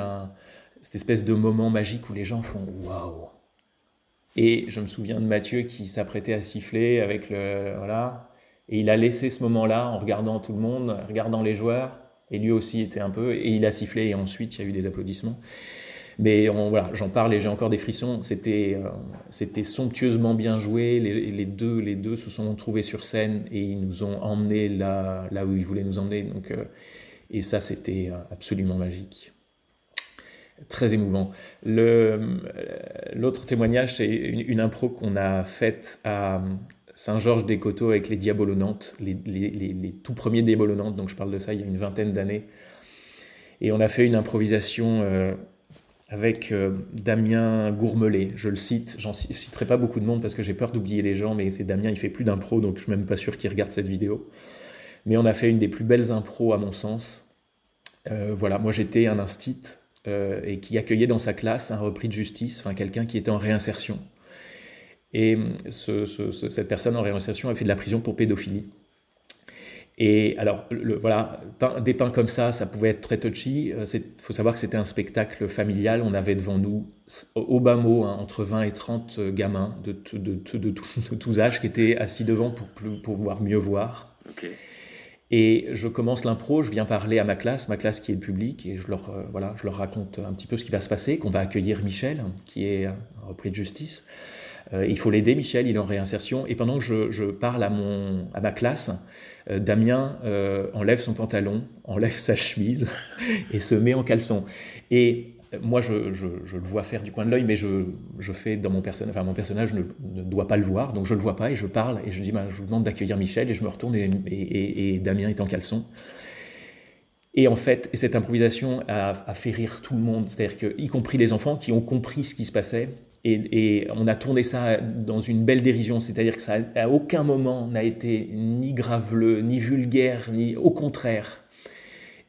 cette espèce de moment magique où les gens font waouh. Et je me souviens de Mathieu qui s'apprêtait à siffler avec le et il a laissé ce moment-là en regardant tout le monde, regardant les joueurs, et lui aussi était un peu, et il a sifflé et ensuite il y a eu des applaudissements. Mais voilà, j'en parle et j'ai encore des frissons. C'était euh, somptueusement bien joué. Les, deux, se sont trouvés sur scène et ils nous ont emmenés là, où ils voulaient nous emmener. Donc, euh, et ça, c'était euh, absolument magique. Très émouvant. L'autre témoignage, c'est une, impro qu'on a faite à Saint-Georges-des-Coteaux avec les Diabolonantes, les, les, tout premiers Diabolonantes. Donc, je parle de ça il y a une vingtaine d'années. Et on a fait une improvisation avec euh, Damien Gourmelet. Je le cite, j'en citerai pas beaucoup de monde parce que j'ai peur d'oublier les gens, mais c'est Damien, il fait plus d'impro, donc je suis même pas sûr qu'il regarde cette vidéo. Mais on a fait une des plus belles impros à mon sens. Euh, voilà, moi j'étais un instit euh, et qui accueillait dans sa classe un repris de justice, enfin quelqu'un qui était en réinsertion. Et cette personne en réinsertion a fait de la prison pour pédophilie. Et alors, le, voilà, des pains comme ça, ça pouvait être très touchy. Il euh, faut savoir que c'était un spectacle familial. On avait devant nous, au bas mot, hein, entre 20 et 30 euh, gamins de, de, de, tous âges qui étaient assis devant pour, pour pouvoir mieux voir. Et je commence l'impro, je viens parler à ma classe, ma classe qui est le public, et je leur, euh, voilà, je leur raconte un petit peu ce qui va se passer, qu'on va accueillir Michel, qui est repris de justice. Il faut l'aider, Michel, il est en réinsertion. Et pendant que je, je parle à, mon, à ma classe, euh, Damien euh, enlève son pantalon, enlève sa chemise et se met en caleçon. Et moi, je, le vois faire du coin de l'œil, mais je, fais dans mon personnage, enfin mon personnage ne, doit pas le voir, donc je le vois pas et je parle et je dis, bah, je vous demande d'accueillir Michel et je me retourne et, Damien est en caleçon. Et en fait, cette improvisation a, a fait rire tout le monde, c'est-à-dire y compris les enfants qui ont compris ce qui se passait et, on a tourné ça dans une belle dérision, c'est-à-dire que ça à aucun moment n'a été ni graveleux, ni vulgaire, ni au contraire.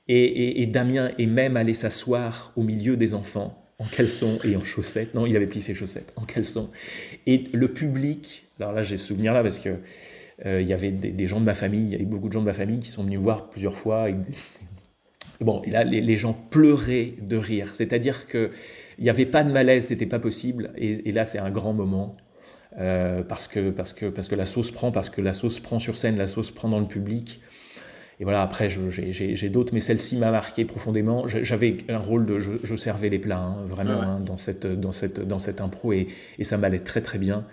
Et, Damien est même allé s'asseoir au milieu des enfants en caleçon et en chaussettes. Non, il avait pris ses chaussettes en caleçon. Et le public, alors là j'ai ce souvenir là parce que euh, il y avait des, gens de ma famille, il y avait beaucoup de gens de ma famille qui sont venus voir plusieurs fois. bon, et là les gens pleuraient de rire. C'est-à-dire que il n'y avait pas de malaise, c'était pas possible. Et, là, c'est un grand moment. Euh, parce, que, parce, que, parce que la sauce prend, parce que la sauce prend sur scène, la sauce prend dans le public. Et voilà, après, j'ai d'autres, mais celle-ci m'a marqué profondément. J'avais un rôle de. Je, servais les plats, hein, vraiment, hein, dans, cette, dans, cette, dans cette impro, et, et ça m'allait très très bien.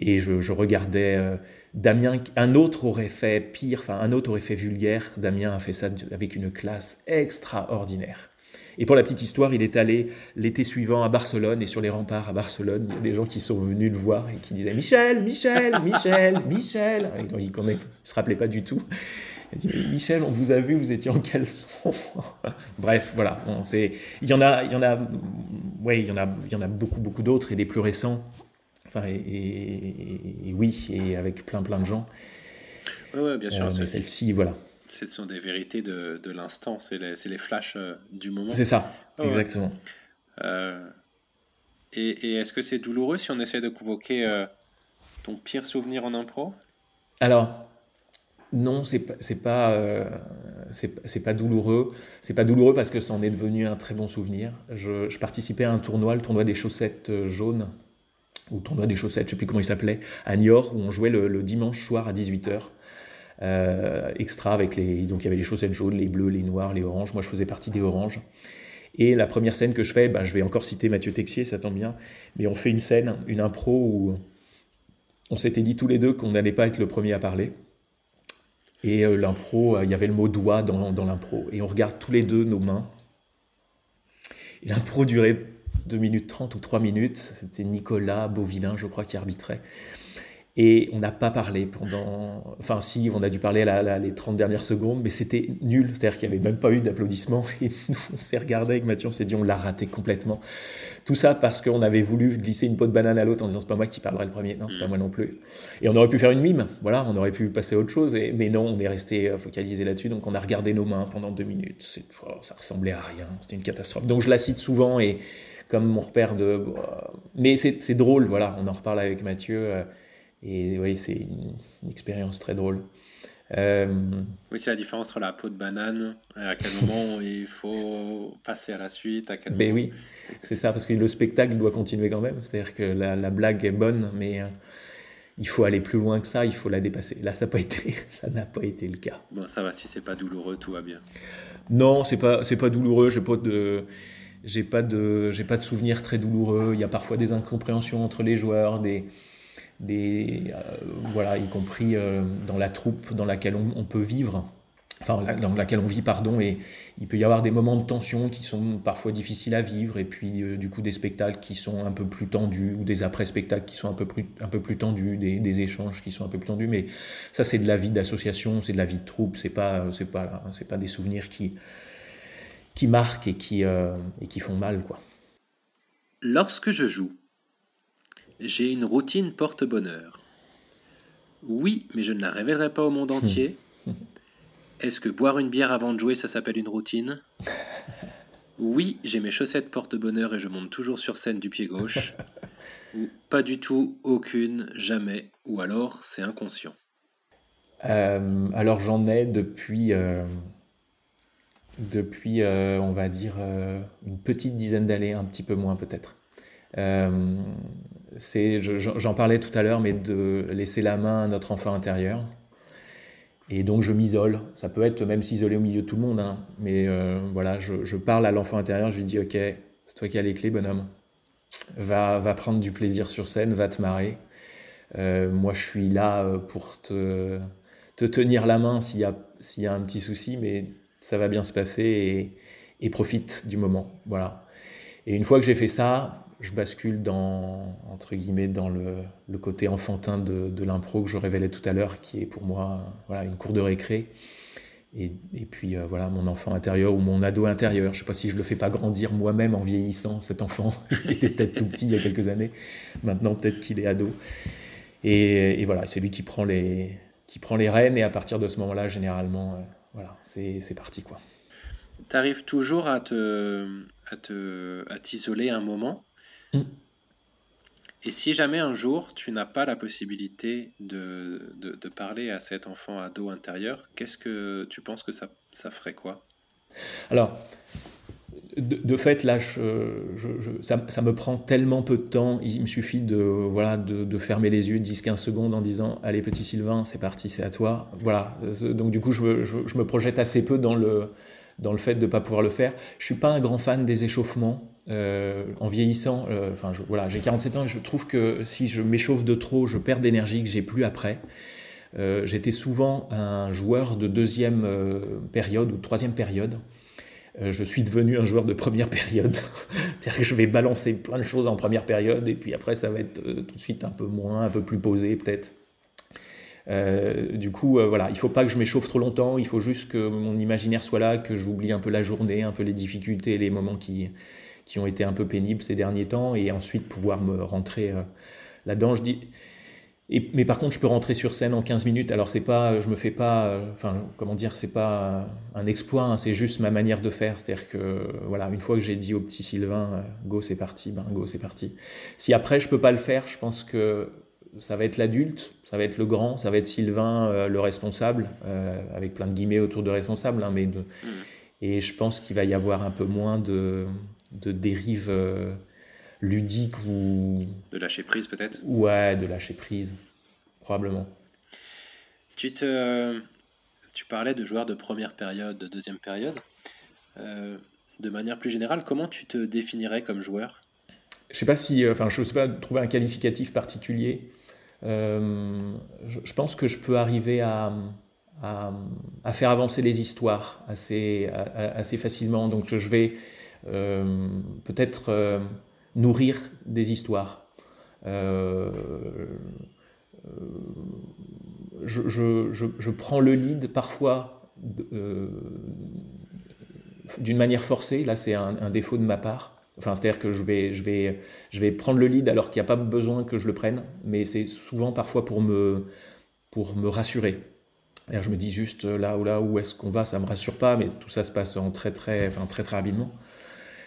Et je, regardais. Euh, Damien, un autre aurait fait pire, enfin, un autre aurait fait vulgaire. Damien a fait ça avec une classe extraordinaire. Et pour la petite histoire, il est allé l'été suivant à Barcelone et sur les remparts à Barcelone, il y a des gens qui sont venus le voir et qui disaient Michel, Michel, Michel, Michel. Et donc, il ne se rappelait pas du tout. Il dit Michel, on vous a vu, vous étiez en caleçon. Bref, voilà. Bon, il y en a, il y en a, ouais, il y en a, il y en a beaucoup, beaucoup d'autres et des plus récents. Enfin, et, oui, et avec plein, plein de gens. Oui, ouais, bien sûr. Euh, mais celle-ci, voilà ce sont des vérités de, de l'instant, c'est les, les, flashs euh, du moment. C'est ça, exactement. Euh, et, et est-ce que c'est douloureux si on essaie de convoquer euh, ton pire souvenir en impro? Alors, non, c'est pas, c'est pas, c'est, pas douloureux. C'est pas douloureux parce que ça en est devenu un très bon souvenir. Je, je participais à un tournoi, le tournoi des chaussettes jaunes, ou tournoi des chaussettes, je sais plus comment il s'appelait, à Niort, où on jouait le, le dimanche soir à 18h. Euh, extra avec les. Donc il y avait les chaussettes jaunes, les bleus, les noirs, les oranges. Moi je faisais partie des oranges. Et la première scène que je fais, ben, je vais encore citer Mathieu Texier, ça tombe bien, mais on fait une scène, une impro où on s'était dit tous les deux qu'on n'allait pas être le premier à parler. Et euh, l'impro, euh, il y avait le mot doigt dans, dans l'impro. Et on regarde tous les deux nos mains. Et l'impro durait 2 minutes 30 ou 3 minutes. C'était Nicolas Beauvillain, je crois, qui arbitrait. Et on n'a pas parlé pendant. Enfin, si, on a dû parler à les 30 dernières secondes, mais c'était nul. C'est-à-dire qu'il n'y avait même pas eu d'applaudissements. Et nous, on s'est regardé avec Mathieu, on s'est dit, on l'a raté complètement. Tout ça parce qu'on avait voulu glisser une peau de banane à l'autre en disant, c'est pas moi qui parlerai le premier. Non, c'est pas moi non plus. Et on aurait pu faire une mime. Voilà, on aurait pu passer à autre chose. Et, mais non, on est resté focalisé là-dessus. Donc, on a regardé nos mains pendant deux minutes. Oh, ça ressemblait à rien. C'était une catastrophe. Donc, je la cite souvent et comme mon repère de. Mais c'est drôle, voilà. On en reparle avec Mathieu. Euh, et oui, c'est une, expérience très drôle. Euh, oui, c'est la différence entre la peau de banane, à quel moment il faut passer à la suite, à quel ben oui, c'est ça, parce que le spectacle doit continuer quand même. C'est-à-dire que la, la, blague est bonne, mais euh, il faut aller plus loin que ça, il faut la dépasser. Là, ça n'a pas été, ça pas été le cas. Bon, ça va, si c'est pas douloureux, tout va bien. Non, c'est pas, c'est pas douloureux. J'ai pas de, j'ai pas de, j'ai pas de souvenirs très douloureux. Il y a parfois des incompréhensions entre les joueurs, des des, euh, voilà, y compris euh, dans la troupe dans laquelle on, peut vivre, enfin dans laquelle on vit, pardon, et il peut y avoir des moments de tension qui sont parfois difficiles à vivre, et puis euh, du coup des spectacles qui sont un peu plus tendus, ou des après-spectacles qui sont un peu plus, un peu plus tendus, des, échanges qui sont un peu plus tendus, mais ça c'est de la vie d'association, c'est de la vie de troupe, c'est pas, c'est pas, pas des souvenirs qui, qui marquent et qui, et qui font mal, quoi. Lorsque je joue, j'ai une routine porte-bonheur. Oui, mais je ne la révélerai pas au monde entier. Est-ce que boire une bière avant de jouer, ça s'appelle une routine? Oui, j'ai mes chaussettes porte-bonheur et je monte toujours sur scène du pied gauche. Ou pas du tout, aucune, jamais. Ou alors, c'est inconscient. Euh, alors j'en ai depuis, euh, depuis euh, on va dire, une petite dizaine d'années, un petit peu moins peut-être. C'est, j'en parlais tout à l'heure, mais de laisser la main à notre enfant intérieur. Et donc je m'isole. Ça peut être même s'isoler au milieu de tout le monde. Hein. Mais euh, voilà, je, parle à l'enfant intérieur, je lui dis, ok, c'est toi qui as les clés, bonhomme. Va, va prendre du plaisir sur scène, va te marrer. Euh, moi, je suis là euh, pour te, te tenir la main s'il y, a, s'il y a un petit souci, mais ça va bien se passer et, et profite du moment. Voilà. Et une fois que j'ai fait ça, je bascule dans, entre guillemets, dans le, le côté enfantin de, de l'impro que je révélais tout à l'heure, qui est pour moi voilà, une cour de récré. Et, et puis euh, voilà, mon enfant intérieur ou mon ado intérieur. Je ne sais pas si je le fais pas grandir moi-même en vieillissant, cet enfant. Il était peut-être tout petit il y a quelques années. Maintenant, peut-être qu'il est ado. Et, et voilà, c'est lui qui prend, les, qui prend les rênes. Et à partir de ce moment-là, généralement, euh, voilà, c'est parti. Tu arrives toujours à te à te à t'isoler un moment? Mm. Et si jamais un jour tu n'as pas la possibilité de, de, parler à cet enfant ado intérieur, qu'est-ce que tu penses que ça, ça ferait quoi? Alors, de, fait, là, je, ça, ça, me prend tellement peu de temps. Il me suffit de, voilà, de, de fermer les yeux 10-15 secondes en disant Allez, petit Sylvain, c'est parti, c'est à toi. Voilà. Donc, du coup, je, me projette assez peu dans le, dans le fait de ne pas pouvoir le faire. Je suis pas un grand fan des échauffements. Euh, en vieillissant, euh, enfin voilà, j'ai 47 ans et je trouve que si je m'échauffe de trop, je perds d'énergie que j'ai plus après. Euh, j'étais souvent un joueur de deuxième période ou troisième période. je suis devenu un joueur de première période. C'est-à-dire que je vais balancer plein de choses en première période et puis après ça va être tout de suite un peu moins, un peu plus posé peut-être. Euh, du coup, euh, voilà, il faut pas que je m'échauffe trop longtemps, il faut juste que mon imaginaire soit là, que j'oublie un peu la journée, un peu les difficultés, les moments qui, qui ont été un peu pénibles ces derniers temps, et ensuite pouvoir me rentrer euh, là-dedans. Je dis, et, mais par contre, je peux rentrer sur scène en 15 minutes. Alors, c'est pas, je me fais pas, enfin, comment dire, c'est pas un exploit, hein, c'est juste ma manière de faire. C'est-à-dire que, voilà, une fois que j'ai dit au petit Sylvain, go, c'est parti, ben, go, c'est parti. Si après, je peux pas le faire, je pense que ça va être l'adulte, ça va être le grand, ça va être Sylvain, euh, le responsable, euh, avec plein de guillemets autour de responsable, hein, mais de, mmh. et je pense qu'il va y avoir un peu moins de, de dérives euh, ludiques ou... De lâcher prise peut-être? Ouais, de lâcher prise, probablement. Tu, te, tu parlais de joueurs de première période, de deuxième période. de manière plus générale, comment tu te définirais comme joueur? Je sais pas si, enfin, je sais pas trouver un qualificatif particulier. Euh, je, pense que je peux arriver à, faire avancer les histoires assez, facilement. Donc je vais euh, peut-être euh, nourrir des histoires. Je, prends le lead parfois d'une manière forcée. Là, c'est un, défaut de ma part. Enfin, c'est-à-dire que je vais, je, vais, je vais prendre le lead alors qu'il n'y a pas besoin que je le prenne, mais c'est souvent parfois pour me, pour me rassurer. je me dis juste là ou là où est-ce qu'on va, ça me rassure pas, mais tout ça se passe en très très, enfin, très très rapidement.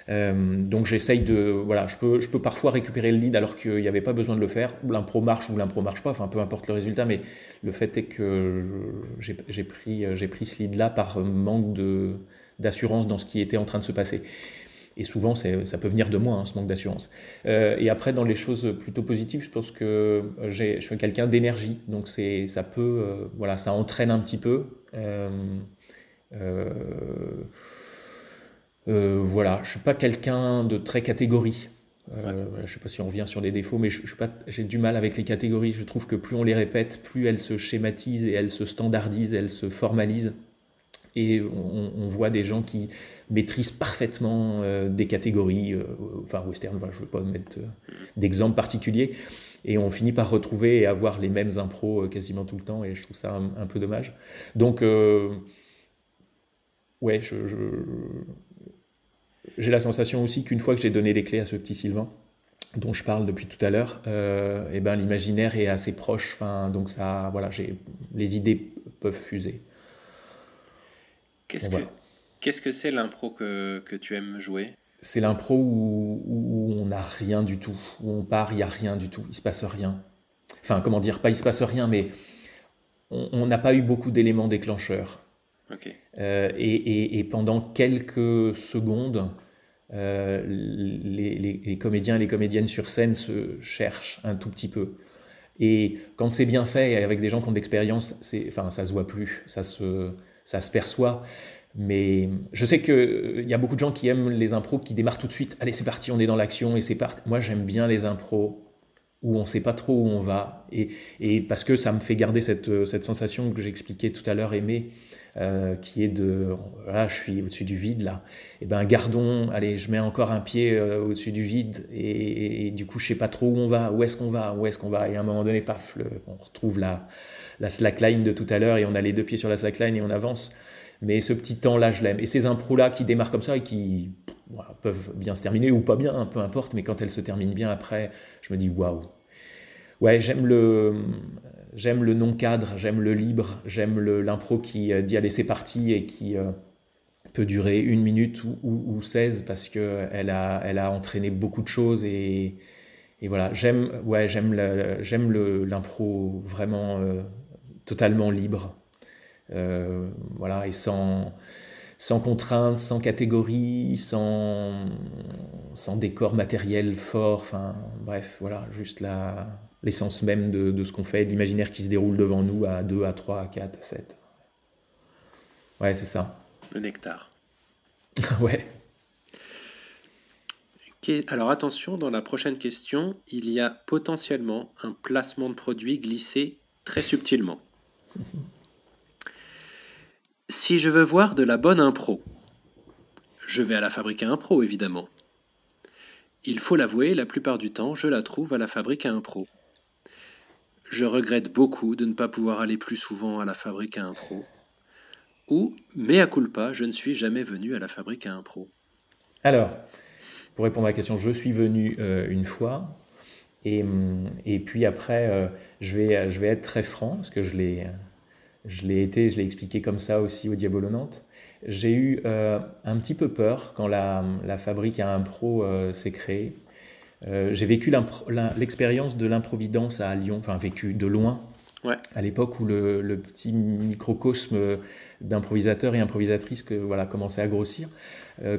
Euh, donc j'essaye de, voilà, je peux, je peux parfois récupérer le lead alors qu'il n'y avait pas besoin de le faire. L'impro marche ou l'impro marche pas, enfin peu importe le résultat, mais le fait est que j'ai pris, j'ai pris ce lead là par manque d'assurance dans ce qui était en train de se passer. Et souvent, ça peut venir de moi, hein, ce manque d'assurance. Euh, et après, dans les choses plutôt positives, je pense que je suis quelqu'un d'énergie. Donc, ça peut, euh, voilà, ça entraîne un petit peu. Euh, voilà, je suis pas quelqu'un de très catégorie. je ne sais pas si on revient sur des défauts, mais j'ai du mal avec les catégories. Je trouve que plus on les répète, plus elles se schématisent et elles se standardisent, elles se formalisent. Et on voit des gens qui maîtrise parfaitement euh, des catégories, euh, enfin western, je ne veux pas mettre euh, d'exemple particulier, et on finit par retrouver et avoir les mêmes impros quasiment tout le temps, et je trouve ça un, peu dommage. Donc, ouais, je, j'ai la sensation aussi qu'une fois que j'ai donné les clés à ce petit Sylvain, dont je parle depuis tout à l'heure, et eh ben, l'imaginaire est assez proche, donc ça, voilà, j'ai, les idées peuvent fuser. Qu'est-ce que... Qu'est-ce que c'est l'impro que, que, tu aimes jouer? C'est l'impro où, où, on n'a rien du tout, où on part, il n'y a rien du tout, il se passe rien. Enfin, comment dire, pas il se passe rien, mais on n'a pas eu beaucoup d'éléments déclencheurs. Euh, et, et, pendant quelques secondes, euh, les, les, comédiens et les comédiennes sur scène se cherchent un tout petit peu. Et quand c'est bien fait, avec des gens qui ont de l'expérience, enfin, ça se voit plus, ça se, ça se perçoit. Mais je sais qu'il euh, y a beaucoup de gens qui aiment les impros qui démarrent tout de suite. Allez, c'est parti, on est dans l'action et c'est parti. Moi, j'aime bien les impros où on ne sait pas trop où on va. Et, et, parce que ça me fait garder cette, euh, cette sensation que j'expliquais tout à l'heure, Aimé, euh, qui est de voilà, je suis au-dessus du vide là. Et eh ben gardons, allez, je mets encore un pied au-dessus du vide et, du coup, je sais pas trop où on va, où est-ce qu'on va, où est-ce qu'on va. Et à un moment donné, paf, on retrouve la, la slackline de tout à l'heure et on a les deux pieds sur la slackline et on avance. Mais ce petit temps-là, je l'aime. Et ces impros-là qui démarrent comme ça et qui peuvent bien se terminer ou pas bien, peu importe, mais quand elles se terminent bien après, je me dis waouh. Ouais, j'aime le, j'aime le non-cadre, j'aime le libre, j'aime l'impro qui euh, dit allez, c'est parti et qui euh, peut durer une minute ou, ou, 16 parce qu'elle a, elle a entraîné beaucoup de choses et, et voilà, j'aime ouais, j'aime l'impro vraiment euh, totalement libre. Euh, voilà, et sans, sans contraintes, sans catégorie, sans, sans décor matériel fort, enfin bref, voilà, juste la, l'essence même de, de ce qu'on fait, l'imaginaire qui se déroule devant nous à 2, à 3, à 4, à 7. Ouais, c'est ça. Le nectar. ouais. Alors attention, dans la prochaine question, il y a potentiellement un placement de produit glissé très subtilement. Si je veux voir de la bonne impro, je vais à la fabrique à impro, évidemment. Il faut l'avouer, la plupart du temps, je la trouve à la fabrique à impro. Je regrette beaucoup de ne pas pouvoir aller plus souvent à la fabrique à impro. Ou, mea culpa, je ne suis jamais venu à la fabrique à impro. Alors, pour répondre à la question, je suis venu euh, une fois. Et, et puis après, euh, je vais être très franc, parce que je l'ai je l'ai été, je l'ai expliqué comme ça aussi au Diabolo Nantes. J'ai eu euh, un petit peu peur quand la, la fabrique à impro euh, s'est créée. Euh, j'ai vécu l'expérience de l'improvidence à Lyon, enfin vécu de loin, à l'époque où le, petit microcosme d'improvisateurs et improvisatrices que, voilà, commençait à grossir.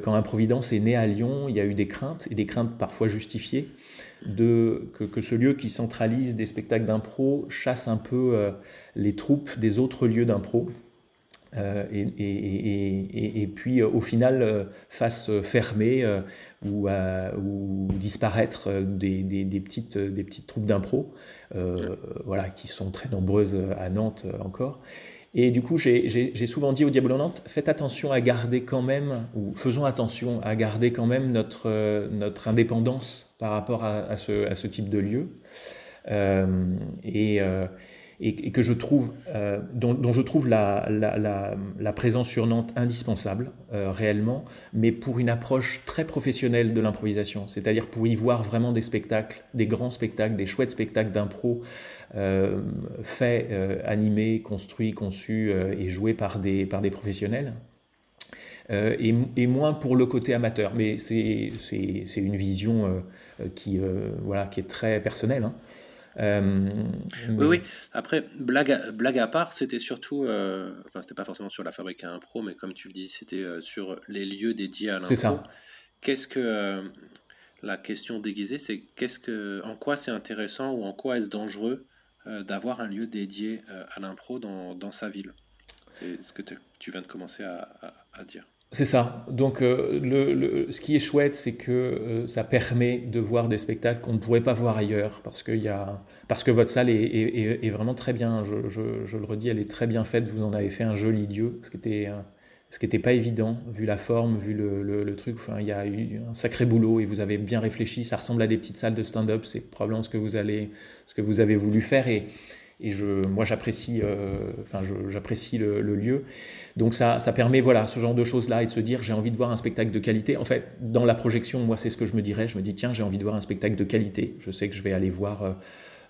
quand Improvidence est né à Lyon, il y a eu des craintes, et des craintes parfois justifiées, de, que, que ce lieu qui centralise des spectacles d'impro chasse un peu les troupes des autres lieux d'impro. Euh, et, puis au final euh, fasse fermer euh, ou, disparaître des, petites, troupes d'impro, voilà, qui sont très nombreuses à Nantes encore. Et du coup, j'ai souvent dit au Diabolo Nantes, faites attention à garder quand même, ou faisons attention à garder quand même notre, indépendance par rapport à, ce, type de lieu. Euh, et, euh, et, que je trouve, euh, dont, je trouve la, présence sur Nantes indispensable réellement, mais pour une approche très professionnelle de l'improvisation, c'est-à-dire pour y voir vraiment des spectacles, des grands spectacles, des chouettes spectacles d'impro faits, animés, construits, conçus et joués par des, par des professionnels. et, et, moins pour le côté amateur. Mais c'est une vision qui, voilà, qui est très personnelle. Hein. Euh, oui, oui. Après, blague à, blague à part, c'était surtout, euh, enfin, c'était pas forcément sur la fabrique à impro, mais comme tu le dis, c'était euh, sur les lieux dédiés à l'impro. C'est ça. Qu'est-ce que la question déguisée, c'est qu'est-ce que, en quoi c'est intéressant ou en quoi est-ce dangereux d'avoir un lieu dédié à l'impro dans, dans, sa ville? C'est ce que tu viens de commencer à, à dire. C'est ça. Donc, euh, ce qui est chouette, c'est que euh, ça permet de voir des spectacles qu'on ne pourrait pas voir ailleurs, parce, que votre salle est, vraiment très bien, je, le redis, elle est très bien faite, vous en avez fait un joli lieu, ce qui n'était pas évident, vu la forme, vu le, truc, il y a eu un sacré boulot, et vous avez bien réfléchi, ça ressemble à des petites salles de stand-up, c'est probablement ce que vous, avez voulu faire, et je, moi j'apprécie euh, j'apprécie le, lieu. Donc ça, ça permet voilà ce genre de choses là et de se dire j'ai envie de voir un spectacle de qualité. En fait dans la projection moi c'est ce que je me dirais. Je me dis tiens j'ai envie de voir un spectacle de qualité. Je sais que je vais aller voir euh,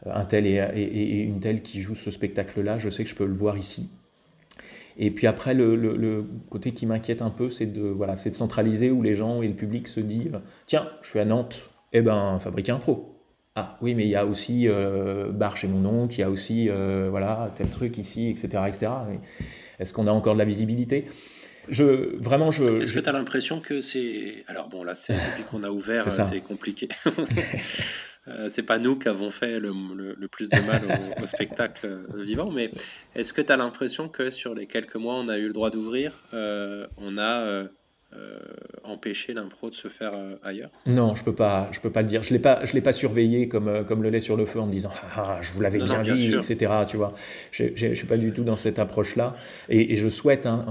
un tel et, une telle qui joue ce spectacle là je sais que je peux le voir ici. Et puis après le, côté qui m'inquiète un peu c'est de voilà de centraliser où les gens et le public se disent tiens je suis à Nantes. Eh ben fabriquer un pro ah oui, mais il y a aussi euh, bar chez mon oncle, il y a aussi euh, voilà tel truc ici, etc. etc. Est-ce qu'on a encore de la visibilité? Je, vraiment, je. Est-ce que tu as l'impression que c'est. Alors, bon, là, c'est depuis qu'on a ouvert, c'est compliqué. euh, c'est pas nous qui avons fait le, le, plus de mal au, spectacle vivant, mais est-ce que tu as l'impression que sur les quelques mois, on a eu le droit d'ouvrir, euh, on a euh, empêcher l'impro de se faire euh, ailleurs Non, je peux pas, je peux pas le dire. Je l'ai pas, je l'ai pas surveillé comme euh, comme le lait sur le feu en me disant ah, ah je vous l'avais bien, dit, etc. Tu vois, je, je, suis pas du tout dans cette approche-là. Et, je souhaite, hein,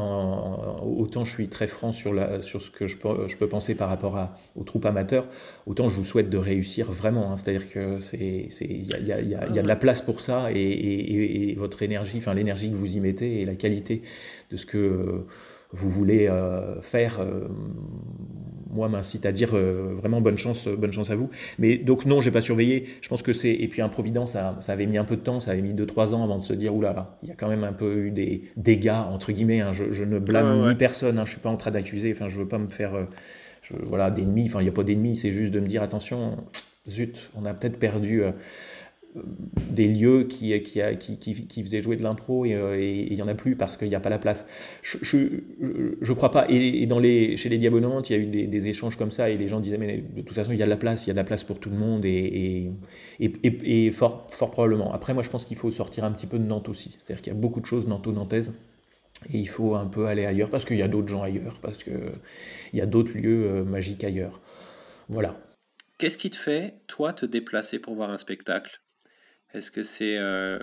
autant je suis très franc sur la sur ce que je peux, je peux penser par rapport à, aux troupes amateurs, autant je vous souhaite de réussir vraiment. Hein. C'est-à-dire que c'est c'est il y a, y, a, y a, de la place pour ça et, et, et votre énergie, enfin l'énergie que vous y mettez et la qualité de ce que vous voulez euh, faire, euh, moi m'incite à dire euh, vraiment bonne chance, bonne chance à vous. Mais donc non, j'ai pas surveillé. Je pense que c'est et puis Improvidence, ça, ça avait mis un peu de temps, ça avait mis 2-3 ans avant de se dire oulala, là, il y a quand même un peu eu des dégâts entre guillemets. Hein. je, ne blâme ni personne, hein. je suis pas en train d'accuser. Enfin, je veux pas me faire je, voilà d'ennemis. Enfin, il n'y a pas d'ennemis, c'est juste de me dire attention, zut, on a peut-être perdu des lieux qui, qui, qui, qui, faisaient jouer de l'impro euh, et il n'y en a plus parce qu'il n'y a pas la place. Je ne crois pas. Et, dans les, chez les Diabonantes, il y a eu des, échanges comme ça et les gens disaient mais de toute façon il y a de la place, il y a de la place pour tout le monde et, et, et fort, fort probablement. Après moi je pense qu'il faut sortir un petit peu de Nantes aussi. C'est-à-dire qu'il y a beaucoup de choses nanto-nantaises. Et il faut un peu aller ailleurs parce qu'il y a d'autres gens ailleurs, parce qu'il y a d'autres lieux euh, magiques ailleurs. Voilà. Qu'est-ce qui te fait, toi, te déplacer pour voir un spectacle? Est-ce que c'est euh,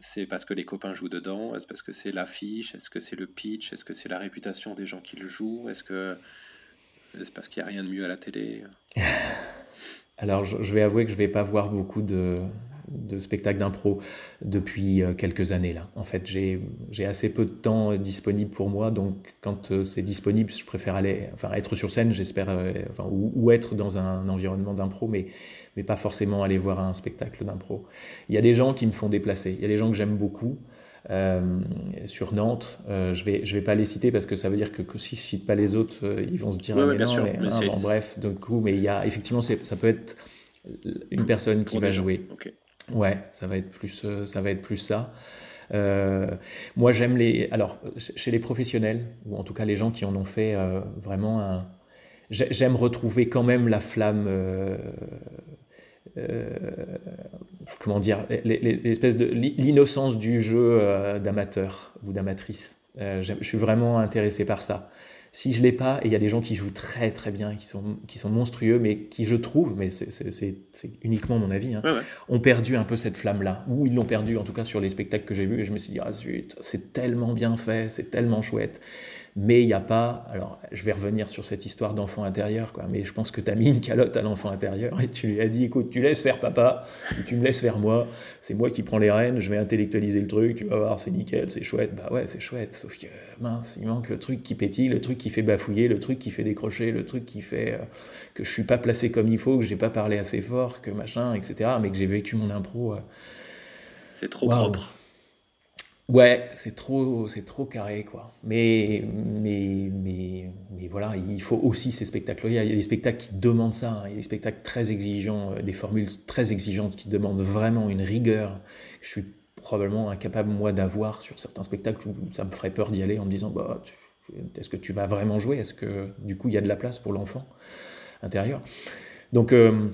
c'est parce que les copains jouent dedans? Est-ce parce que c'est l'affiche? Est-ce que c'est le pitch? Est-ce que c'est la réputation des gens qui le jouent? Est-ce que parce qu'il n'y a rien de mieux à la télé? Alors, je, vais avouer que je ne vais pas voir beaucoup de, de spectacles d'impro depuis euh, quelques années là. En fait, j'ai assez peu de temps disponible pour moi, donc quand euh, c'est disponible, je préfère aller, enfin, être sur scène, j'espère, enfin, ou, ou, être dans un environnement d'impro, mais mais pas forcément aller voir un spectacle d'impro. Il y a des gens qui me font déplacer, il y a des gens que j'aime beaucoup. Euh, sur Nantes, euh, je vais je vais pas les citer parce que ça veut dire que, si je cite pas les autres, euh, ils vont se dire ah, bien sûr, bref, donc coup, mais il y a effectivement ça peut être une personne qui va jouer. Ouais, ça va être plus plus ça. moi, j'aime les. Alors, chez les professionnels, ou en tout cas les gens qui en ont fait vraiment un. J'aime retrouver quand même la flamme euh, comment dire, l'espèce de l'innocence du jeu euh, d'amateur ou d'amatrice. Euh, je suis vraiment intéressé par ça. Si je l'ai pas, et il y a des gens qui jouent très très bien, qui sont, qui sont monstrueux, mais qui je trouve, mais c'est uniquement mon avis, hein, ont perdu un peu cette flamme-là. Ou ils l'ont perdu, en tout cas sur les spectacles que j'ai vus, et je me suis dit, ah zut, c'est tellement bien fait, c'est tellement chouette mais il n'y a pas. Alors, je vais revenir sur cette histoire d'enfant intérieur, quoi, mais je pense que tu as mis une calotte à l'enfant intérieur et tu lui as dit écoute, tu laisses faire papa, ou tu me laisses faire moi, c'est moi qui prends les rênes, je vais intellectualiser le truc, tu vas voir, c'est nickel, c'est chouette. Bah ouais, c'est chouette, sauf que mince, il manque le truc qui pétille, le truc qui fait bafouiller, le truc qui fait décrocher, le truc qui fait euh, que je suis pas placé comme il faut, que j'ai pas parlé assez fort, que machin, etc., mais que j'ai vécu mon impro. Euh, c'est trop propre. Ouais, c'est trop, c'est trop carré, quoi. Mais, mais, mais, mais voilà, il faut aussi ces spectacles. Il y a des spectacles qui demandent ça. Hein. Il y a des spectacles très exigeants, euh, des formules très exigeantes qui demandent vraiment une rigueur. Je suis probablement incapable, moi, d'avoir sur certains spectacles où ça me ferait peur d'y aller en me disant, bah, est-ce que tu vas vraiment jouer? Est-ce que, du coup, il y a de la place pour l'enfant intérieur? Donc, euh,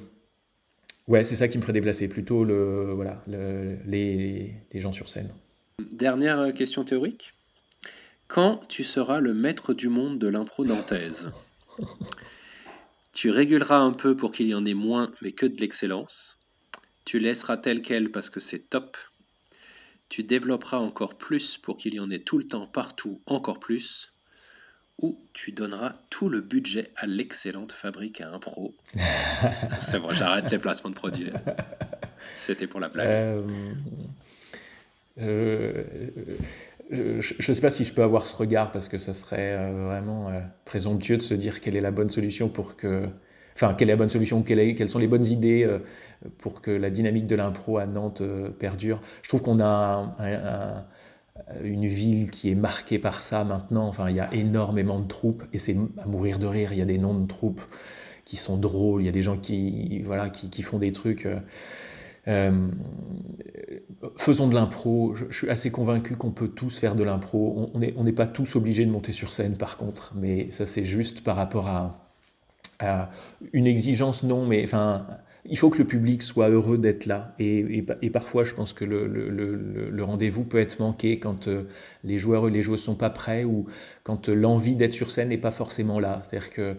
ouais, c'est ça qui me ferait déplacer, plutôt le, voilà, les, les gens sur scène. Dernière question théorique. Quand tu seras le maître du monde de l'impro nantaise Tu réguleras un peu pour qu'il y en ait moins, mais que de l'excellence. Tu laisseras tel quel parce que c'est top. Tu développeras encore plus pour qu'il y en ait tout le temps, partout, encore plus. Ou tu donneras tout le budget à l'excellente fabrique à impro. c'est bon, j'arrête les placements de produits. C'était pour la blague. Euh, euh, je ne sais pas si je peux avoir ce regard parce que ça serait euh, vraiment euh, présomptueux de se dire quelle est la bonne solution pour que. Enfin, quelle est la bonne solution, quelle quelles sont les bonnes idées pour que la dynamique de l'impro à Nantes perdure. Je trouve qu'on a une ville qui est marquée par ça maintenant. Enfin, il y a énormément de troupes et c'est à mourir de rire. Il y a des noms de troupes qui sont drôles. Il y a des gens qui, voilà, qui font des trucs. Euh, faisons de l'impro. Je, suis assez convaincu qu'on peut tous faire de l'impro. On n'est pas tous obligés de monter sur scène, par contre. Mais ça, c'est juste par rapport à, une exigence, non. Mais enfin, il faut que le public soit heureux d'être là. Et, parfois, je pense que le, rendez-vous peut être manqué quand euh, les joueurs et les joueuses sont pas prêts ou quand euh, l'envie d'être sur scène n'est pas forcément là. C'est-à-dire que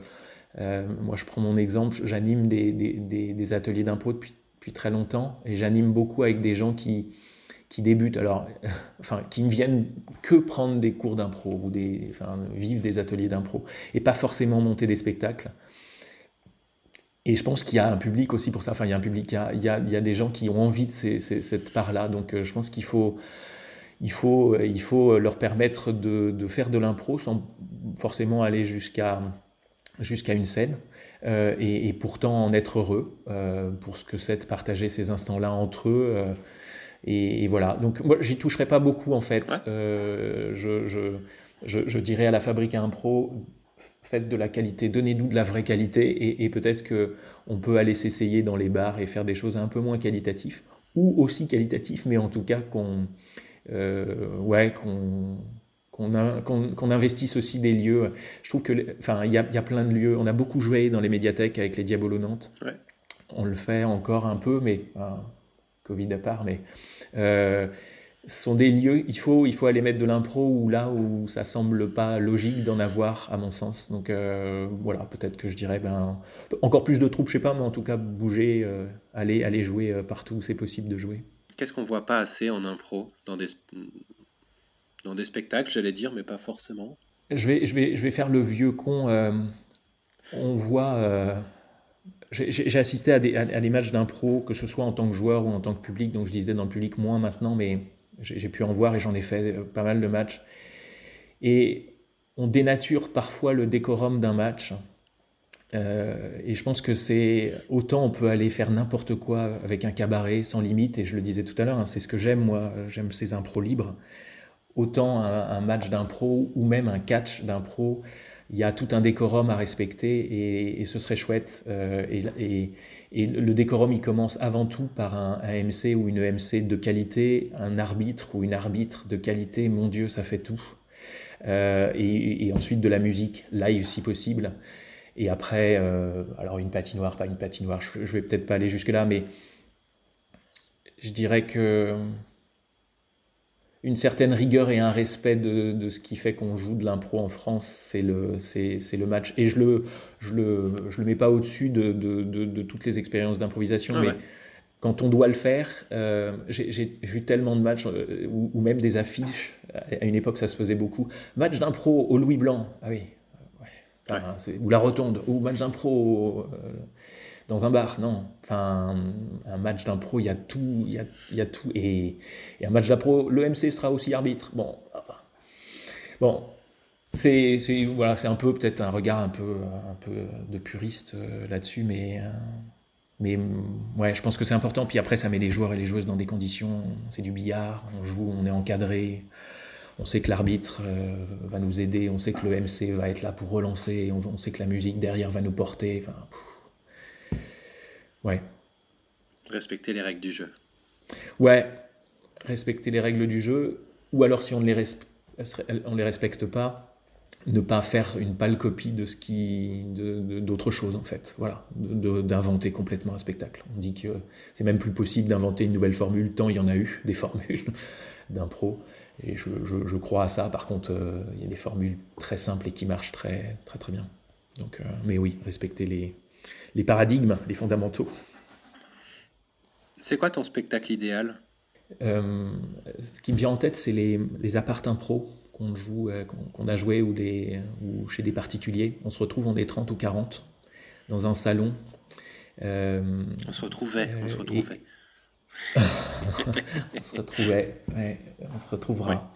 moi, je prends mon exemple. J'anime des, des ateliers d'impro depuis très longtemps et j'anime beaucoup avec des gens qui, qui débutent, alors, enfin, qui ne viennent que prendre des cours d'impro ou des, enfin, vivre des ateliers d'impro et pas forcément monter des spectacles. Et je pense qu'il y a un public aussi pour ça. Enfin, il y a un public, il y a, il y a, des gens qui ont envie de cette part-là. Donc, euh, je pense qu'il faut, il faut, il faut leur permettre de, de faire de l'impro sans forcément aller jusqu'à jusqu'à une scène. Euh, et, pourtant en être heureux euh, pour ce que c'est de partager ces instants-là entre eux. Euh, et, voilà. Donc moi, j'y toucherai pas beaucoup en fait. Je, je, je, dirais à la fabrique à impro, faites de la qualité, donnez-nous de la vraie qualité et, peut-être que on peut aller s'essayer dans les bars et faire des choses un peu moins qualitatives ou aussi qualitatives, mais en tout cas qu'on ouais, qu'on qu'on investisse aussi des lieux. Je trouve que, enfin, il y a, y a, plein de lieux. On a beaucoup joué dans les médiathèques avec les Diabolos Nantes. On le fait encore un peu, mais Covid à part, mais euh, ce sont des lieux. Il faut, il faut aller mettre de l'impro ou là où ça semble pas logique d'en avoir, à mon sens. Donc euh, voilà, peut-être que je dirais, ben, encore plus de troupes, je sais pas, mais en tout cas bouger, euh, aller, aller jouer partout où c'est possible de jouer. Qu'est-ce qu'on voit pas assez en impro dans des dans des spectacles, j'allais dire, mais pas forcément. Je vais, je vais, je vais faire le vieux con. Euh, on voit. Euh, j'ai assisté à des, à, des matchs d'impro, que ce soit en tant que joueur ou en tant que public. Donc je disais dans le public moins maintenant, mais j'ai pu en voir et j'en ai fait euh, pas mal de matchs. Et on dénature parfois le décorum d'un match. et je pense que c'est autant on peut aller faire n'importe quoi avec un cabaret sans limite. Et je le disais tout à l'heure, hein, c'est ce que j'aime moi. J'aime ces impros libres autant un, match d'impro ou même un catch d'impro, il y a tout un décorum à respecter et, ce serait chouette. Euh, et, le décorum, il commence avant tout par un, MC ou une EMC de qualité, un arbitre ou une arbitre de qualité, mon Dieu, ça fait tout. Euh, et, ensuite de la musique, live si possible. Et après, euh, alors une patinoire, pas une patinoire, je, je vais peut-être pas aller jusque-là, mais je dirais que une certaine rigueur et un respect de, de ce qui fait qu'on joue de l'impro en France, c'est le, c'est, c'est le match. Et je le, je le, je le mets pas au-dessus de, de, de toutes les expériences d'improvisation, Ah mais quand on doit le faire, euh, j'ai vu tellement de matchs, euh, ou, ou même des affiches, à une époque ça se faisait beaucoup. Match d'impro au Louis Blanc, ah oui, ouais. Enfin, c'est- ou la Rotonde, ou match d'impro euh, dans un bar, non. Enfin, un match d'impro, il y a tout, il y a, tout. Et, un match d'impro, l'EMC sera aussi arbitre. Bon, bon, c'est voilà, un peu peut-être un regard un peu, un peu de puriste euh, là-dessus, mais, euh, mais mm, ouais, je pense que c'est important. Puis après, ça met les joueurs et les joueuses dans des conditions, c'est du billard, on joue, on est encadré, on sait que l'arbitre euh, va nous aider, on sait que le MC va être là pour relancer, on, sait que la musique derrière va nous porter. Ouais. Respecter les règles du jeu. Ouais, respecter les règles du jeu, ou alors si on ne les, res- on les respecte pas, ne pas faire une pâle copie de ce qui, d'autre chose en fait. Voilà, d'inventer complètement un spectacle. On dit que c'est même plus possible d'inventer une nouvelle formule, tant il y en a eu des formules d'impro. Et je, je- je crois à ça. Par contre, euh, il y a des formules très simples et qui marchent très très très bien. Donc, euh, mais oui, respecter les, les paradigmes, les fondamentaux. C'est quoi ton spectacle idéal? Euh, ce qui me vient en tête, c'est les, les appartes impro qu'on joue, euh, qu'on a joué ou, chez des particuliers. On se retrouve, on est 30 ou 40 dans un salon. Euh, On se retrouvait, on se retrouvait. on se retrouvait, ouais, on se retrouvera.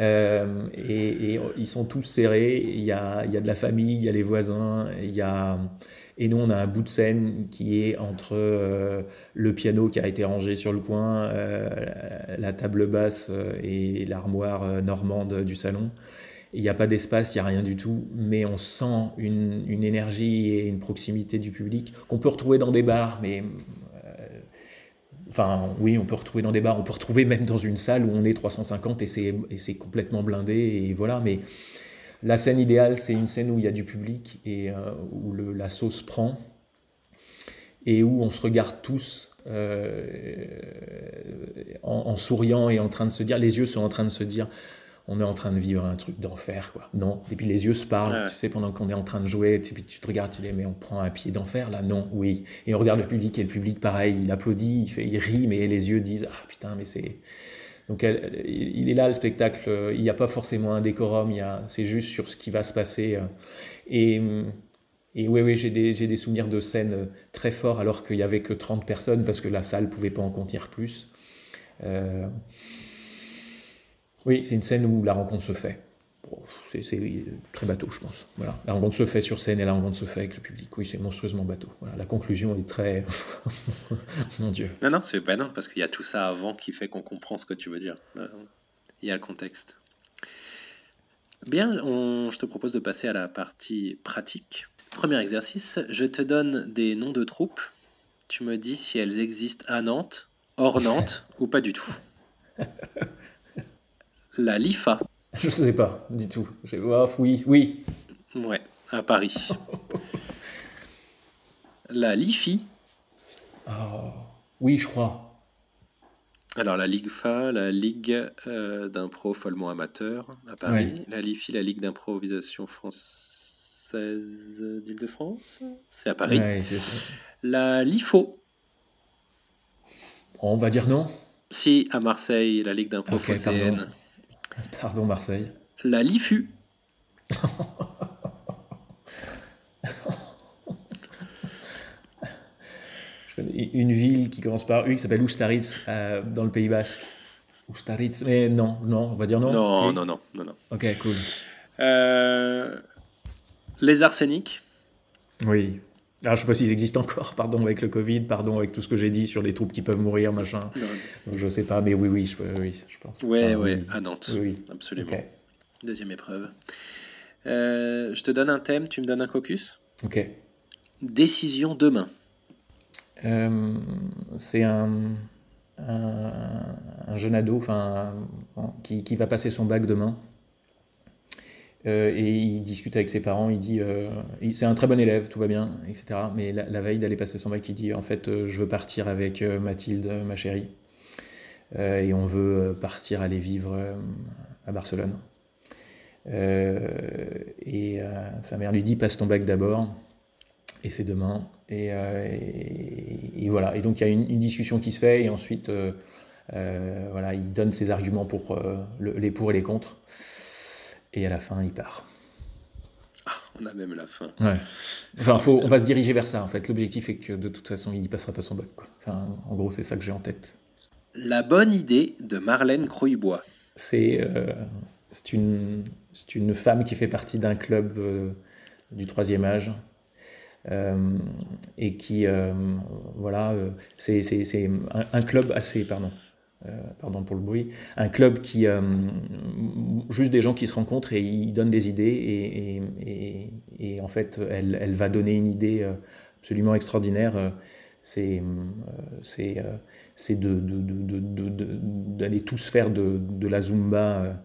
Euh, et, et ils sont tous serrés. Il y a, il y a de la famille, il y a les voisins, il y a et nous on a un bout de scène qui est entre euh, le piano qui a été rangé sur le coin, euh, la table basse euh, et l'armoire normande du salon. Il n'y a pas d'espace, il n'y a rien du tout, mais on sent une, une énergie et une proximité du public qu'on peut retrouver dans des bars, mais Enfin, oui, on peut retrouver dans des bars, on peut retrouver même dans une salle où on est 350 et c'est, et c'est complètement blindé, et voilà. Mais la scène idéale, c'est une scène où il y a du public et euh, où le- la sauce prend et où on se regarde tous euh, en, en souriant et en train de se dire, les yeux sont en train de se dire, on est en train de vivre un truc d'enfer, quoi. Non. Et puis les yeux se parlent, Ouais. tu sais, pendant qu'on est en train de jouer, et puis tu te regardes, tu dis, mais on prend un pied d'enfer là? Non, oui. Et on regarde le public, et le public, pareil, il applaudit, il, fait, il rit, mais les yeux disent, ah putain, mais c'est. Donc il est là le spectacle, il n'y a pas forcément un décorum, c'est juste sur ce qui va se passer. euh. Et, oui, oui, j'ai des, j'ai des souvenirs de scènes euh, très forts alors qu'il n'y avait que 30 personnes parce que la salle ne pouvait pas en contenir plus. Euh, oui, c'est une scène où la rencontre se fait. C'est, très bateau, je pense. Voilà. La rencontre se fait sur scène et la rencontre se fait avec le public. Oui, c'est monstrueusement bateau. Voilà. La conclusion est très... Mon Dieu. Non, non, c'est pas non, parce qu'il y a tout ça avant qui fait qu'on comprend ce que tu veux dire. Euh, Il y a le contexte. Bien, on- je te propose de passer à la partie pratique. Premier exercice, je te donne des noms de troupes. Tu me dis si elles existent à Nantes, hors Nantes ou pas du tout. La LIFA, Je ne sais pas du tout. J'ai- oh, oui, oui. ouais, à Paris. La LIFI, Oh, oui, je crois. Alors la Ligue FA, la Ligue euh, d'impro follement amateur à Paris, la LIFI, la Ligue d'improvisation française d'Île-de-France, c'est à Paris. Ouais, La LIFO, On va dire non. si à Marseille, la Ligue d'impro Ok, phocéenne. pardon. Marseille. La LIFU, une ville qui commence par U qui s'appelle Oustaritz euh, dans le Pays Basque. Oustaritz, mais non, non, on va dire non. non, non, non, non, non. Ok, cool. Euh, les arséniques, Oui. Alors, je sais pas s'ils existent encore, pardon avec le Covid, pardon avec tout ce que j'ai dit sur les troupes qui peuvent mourir, machin. Donc, je sais pas, mais oui, oui, je, oui, je pense. ouais, Ah, ouais, oui. à Nantes, Oui, absolument. Deuxième épreuve. Euh, je te donne un thème, tu me donnes un caucus? Ok. Décision demain. Euh, c'est un, un, un jeune ado enfin, qui, qui va passer son bac demain. Euh, et il discute avec ses parents, il dit, euh, c'est un très bon élève, tout va bien, etc. Mais la, veille d'aller passer son bac, il dit, en fait, euh, je veux partir avec Mathilde, ma chérie. et on veut partir aller vivre à Barcelone. et sa mère lui dit passe ton bac d'abord et c'est demain. Et, voilà. Et donc il y a une, discussion qui se fait et ensuite voilà, il donne ses arguments pour les pour et les contre. Et à la fin, il part. Ah, on a même la fin. Ouais. Enfin, faut, on va se diriger vers ça, en fait. L'objectif est que de toute façon, il passera pas son bac. Enfin, en gros, c'est ça que j'ai en tête. La bonne idée de Marlène Croybois. C'est euh, une, une femme qui fait partie d'un club euh, du troisième âge. Euh, et qui, voilà, c'est un, un, club assez, pardon, euh, pardon pour le bruit, un club qui, euh, juste des gens qui se rencontrent et ils donnent des idées et, en fait elle, va donner une idée euh, absolument extraordinaire. C'est c'est d'aller de, de, de, tous faire de, la Zumba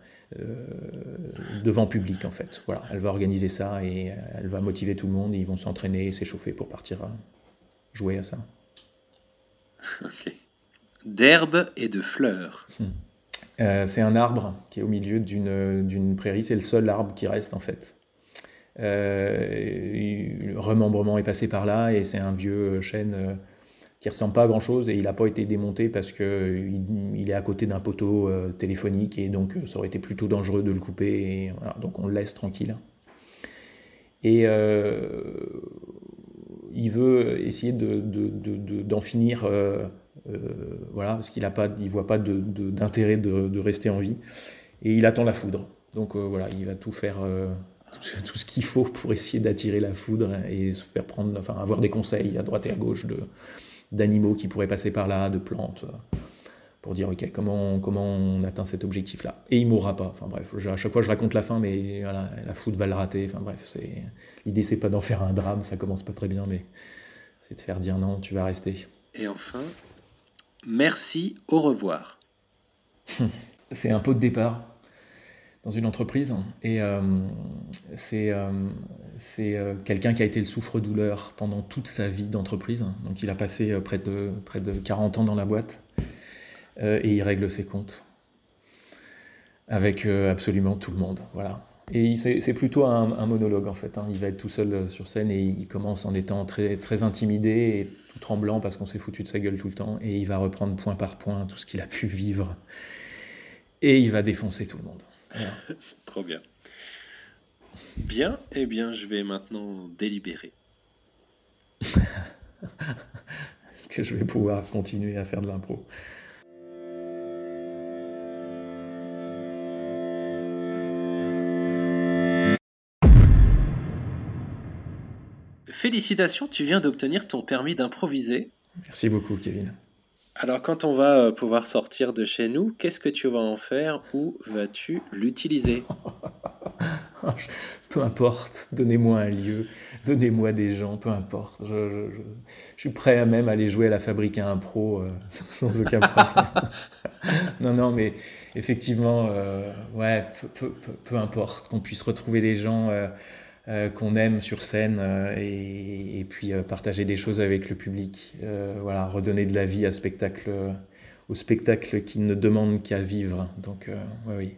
devant public en fait. Voilà, elle va organiser ça et elle va motiver tout le monde. ils vont s'entraîner et s'échauffer pour partir jouer à ça. ok d'herbes et de fleurs. Hmm. Euh, c'est un arbre qui est au milieu d'une prairie, c'est le seul arbre qui reste en fait. Euh, le remembrement est passé par là et c'est un vieux chêne euh, qui ressemble pas à grand chose et il n'a pas été démonté parce qu'il il est à côté d'un poteau téléphonique et donc ça aurait été plutôt dangereux de le couper et donc on le laisse tranquille. Et il veut essayer d'en de, de, finir voilà, parce qu'il ne voit pas d'intérêt de, de, rester en vie. Et il attend la foudre. Donc euh, voilà, il va tout faire, euh, tout, ce qu'il faut pour essayer d'attirer la foudre et se faire prendre, enfin avoir des conseils à droite et à gauche de d'animaux qui pourraient passer par là, de plantes, pour dire ok comment comment on atteint cet objectif-là. Et il mourra pas. Enfin bref, à chaque fois je raconte la fin, mais voilà, la foudre va le rater. Enfin bref, c'est l'idée c'est pas d'en faire un drame, ça commence pas très bien, mais c'est de faire dire non, tu vas rester. Et enfin, Merci, au revoir. C'est un pot de départ dans une entreprise et euh, c'est euh, euh, quelqu'un qui a été le souffre-douleur pendant toute sa vie d'entreprise. Donc il a passé près de, près de 40 ans dans la boîte et il règle ses comptes avec absolument tout le monde. Voilà. Et c'est plutôt un, monologue en fait. Hein. Il va être tout seul euh, sur scène et il commence en étant très, très intimidé et tout tremblant parce qu'on s'est foutu de sa gueule tout le temps. Et il va reprendre point par point tout ce qu'il a pu vivre. Et il va défoncer tout le monde. Trop bien. Bien, eh bien, je vais maintenant délibérer. Est-ce que je vais pouvoir continuer à faire de l'impro? Félicitations, tu viens d'obtenir ton permis d'improviser. Merci beaucoup, Kevin. Alors, quand on va euh, pouvoir sortir de chez nous, qu'est-ce que tu vas en faire? Où vas-tu l'utiliser? Peu importe, donnez-moi un lieu, donnez-moi des gens, peu importe. Je, suis prêt à même aller jouer à la fabrique à impro euh, sans aucun problème. non, non, mais effectivement, euh, ouais, peu, importe qu'on puisse retrouver les gens. Euh, qu'on aime sur scène euh, et, puis euh, partager des choses avec le public. voilà, redonner de la vie au spectacle qui ne demande qu'à vivre. Donc, oui, oui.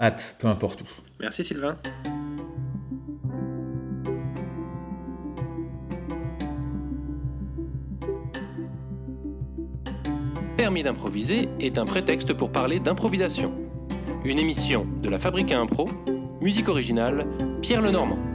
Hâte, peu importe où. Merci Sylvain. Permis d'improviser est un prétexte pour parler d'improvisation. Une émission de la Fabrique à Impro Musique originale, Pierre Lenormand.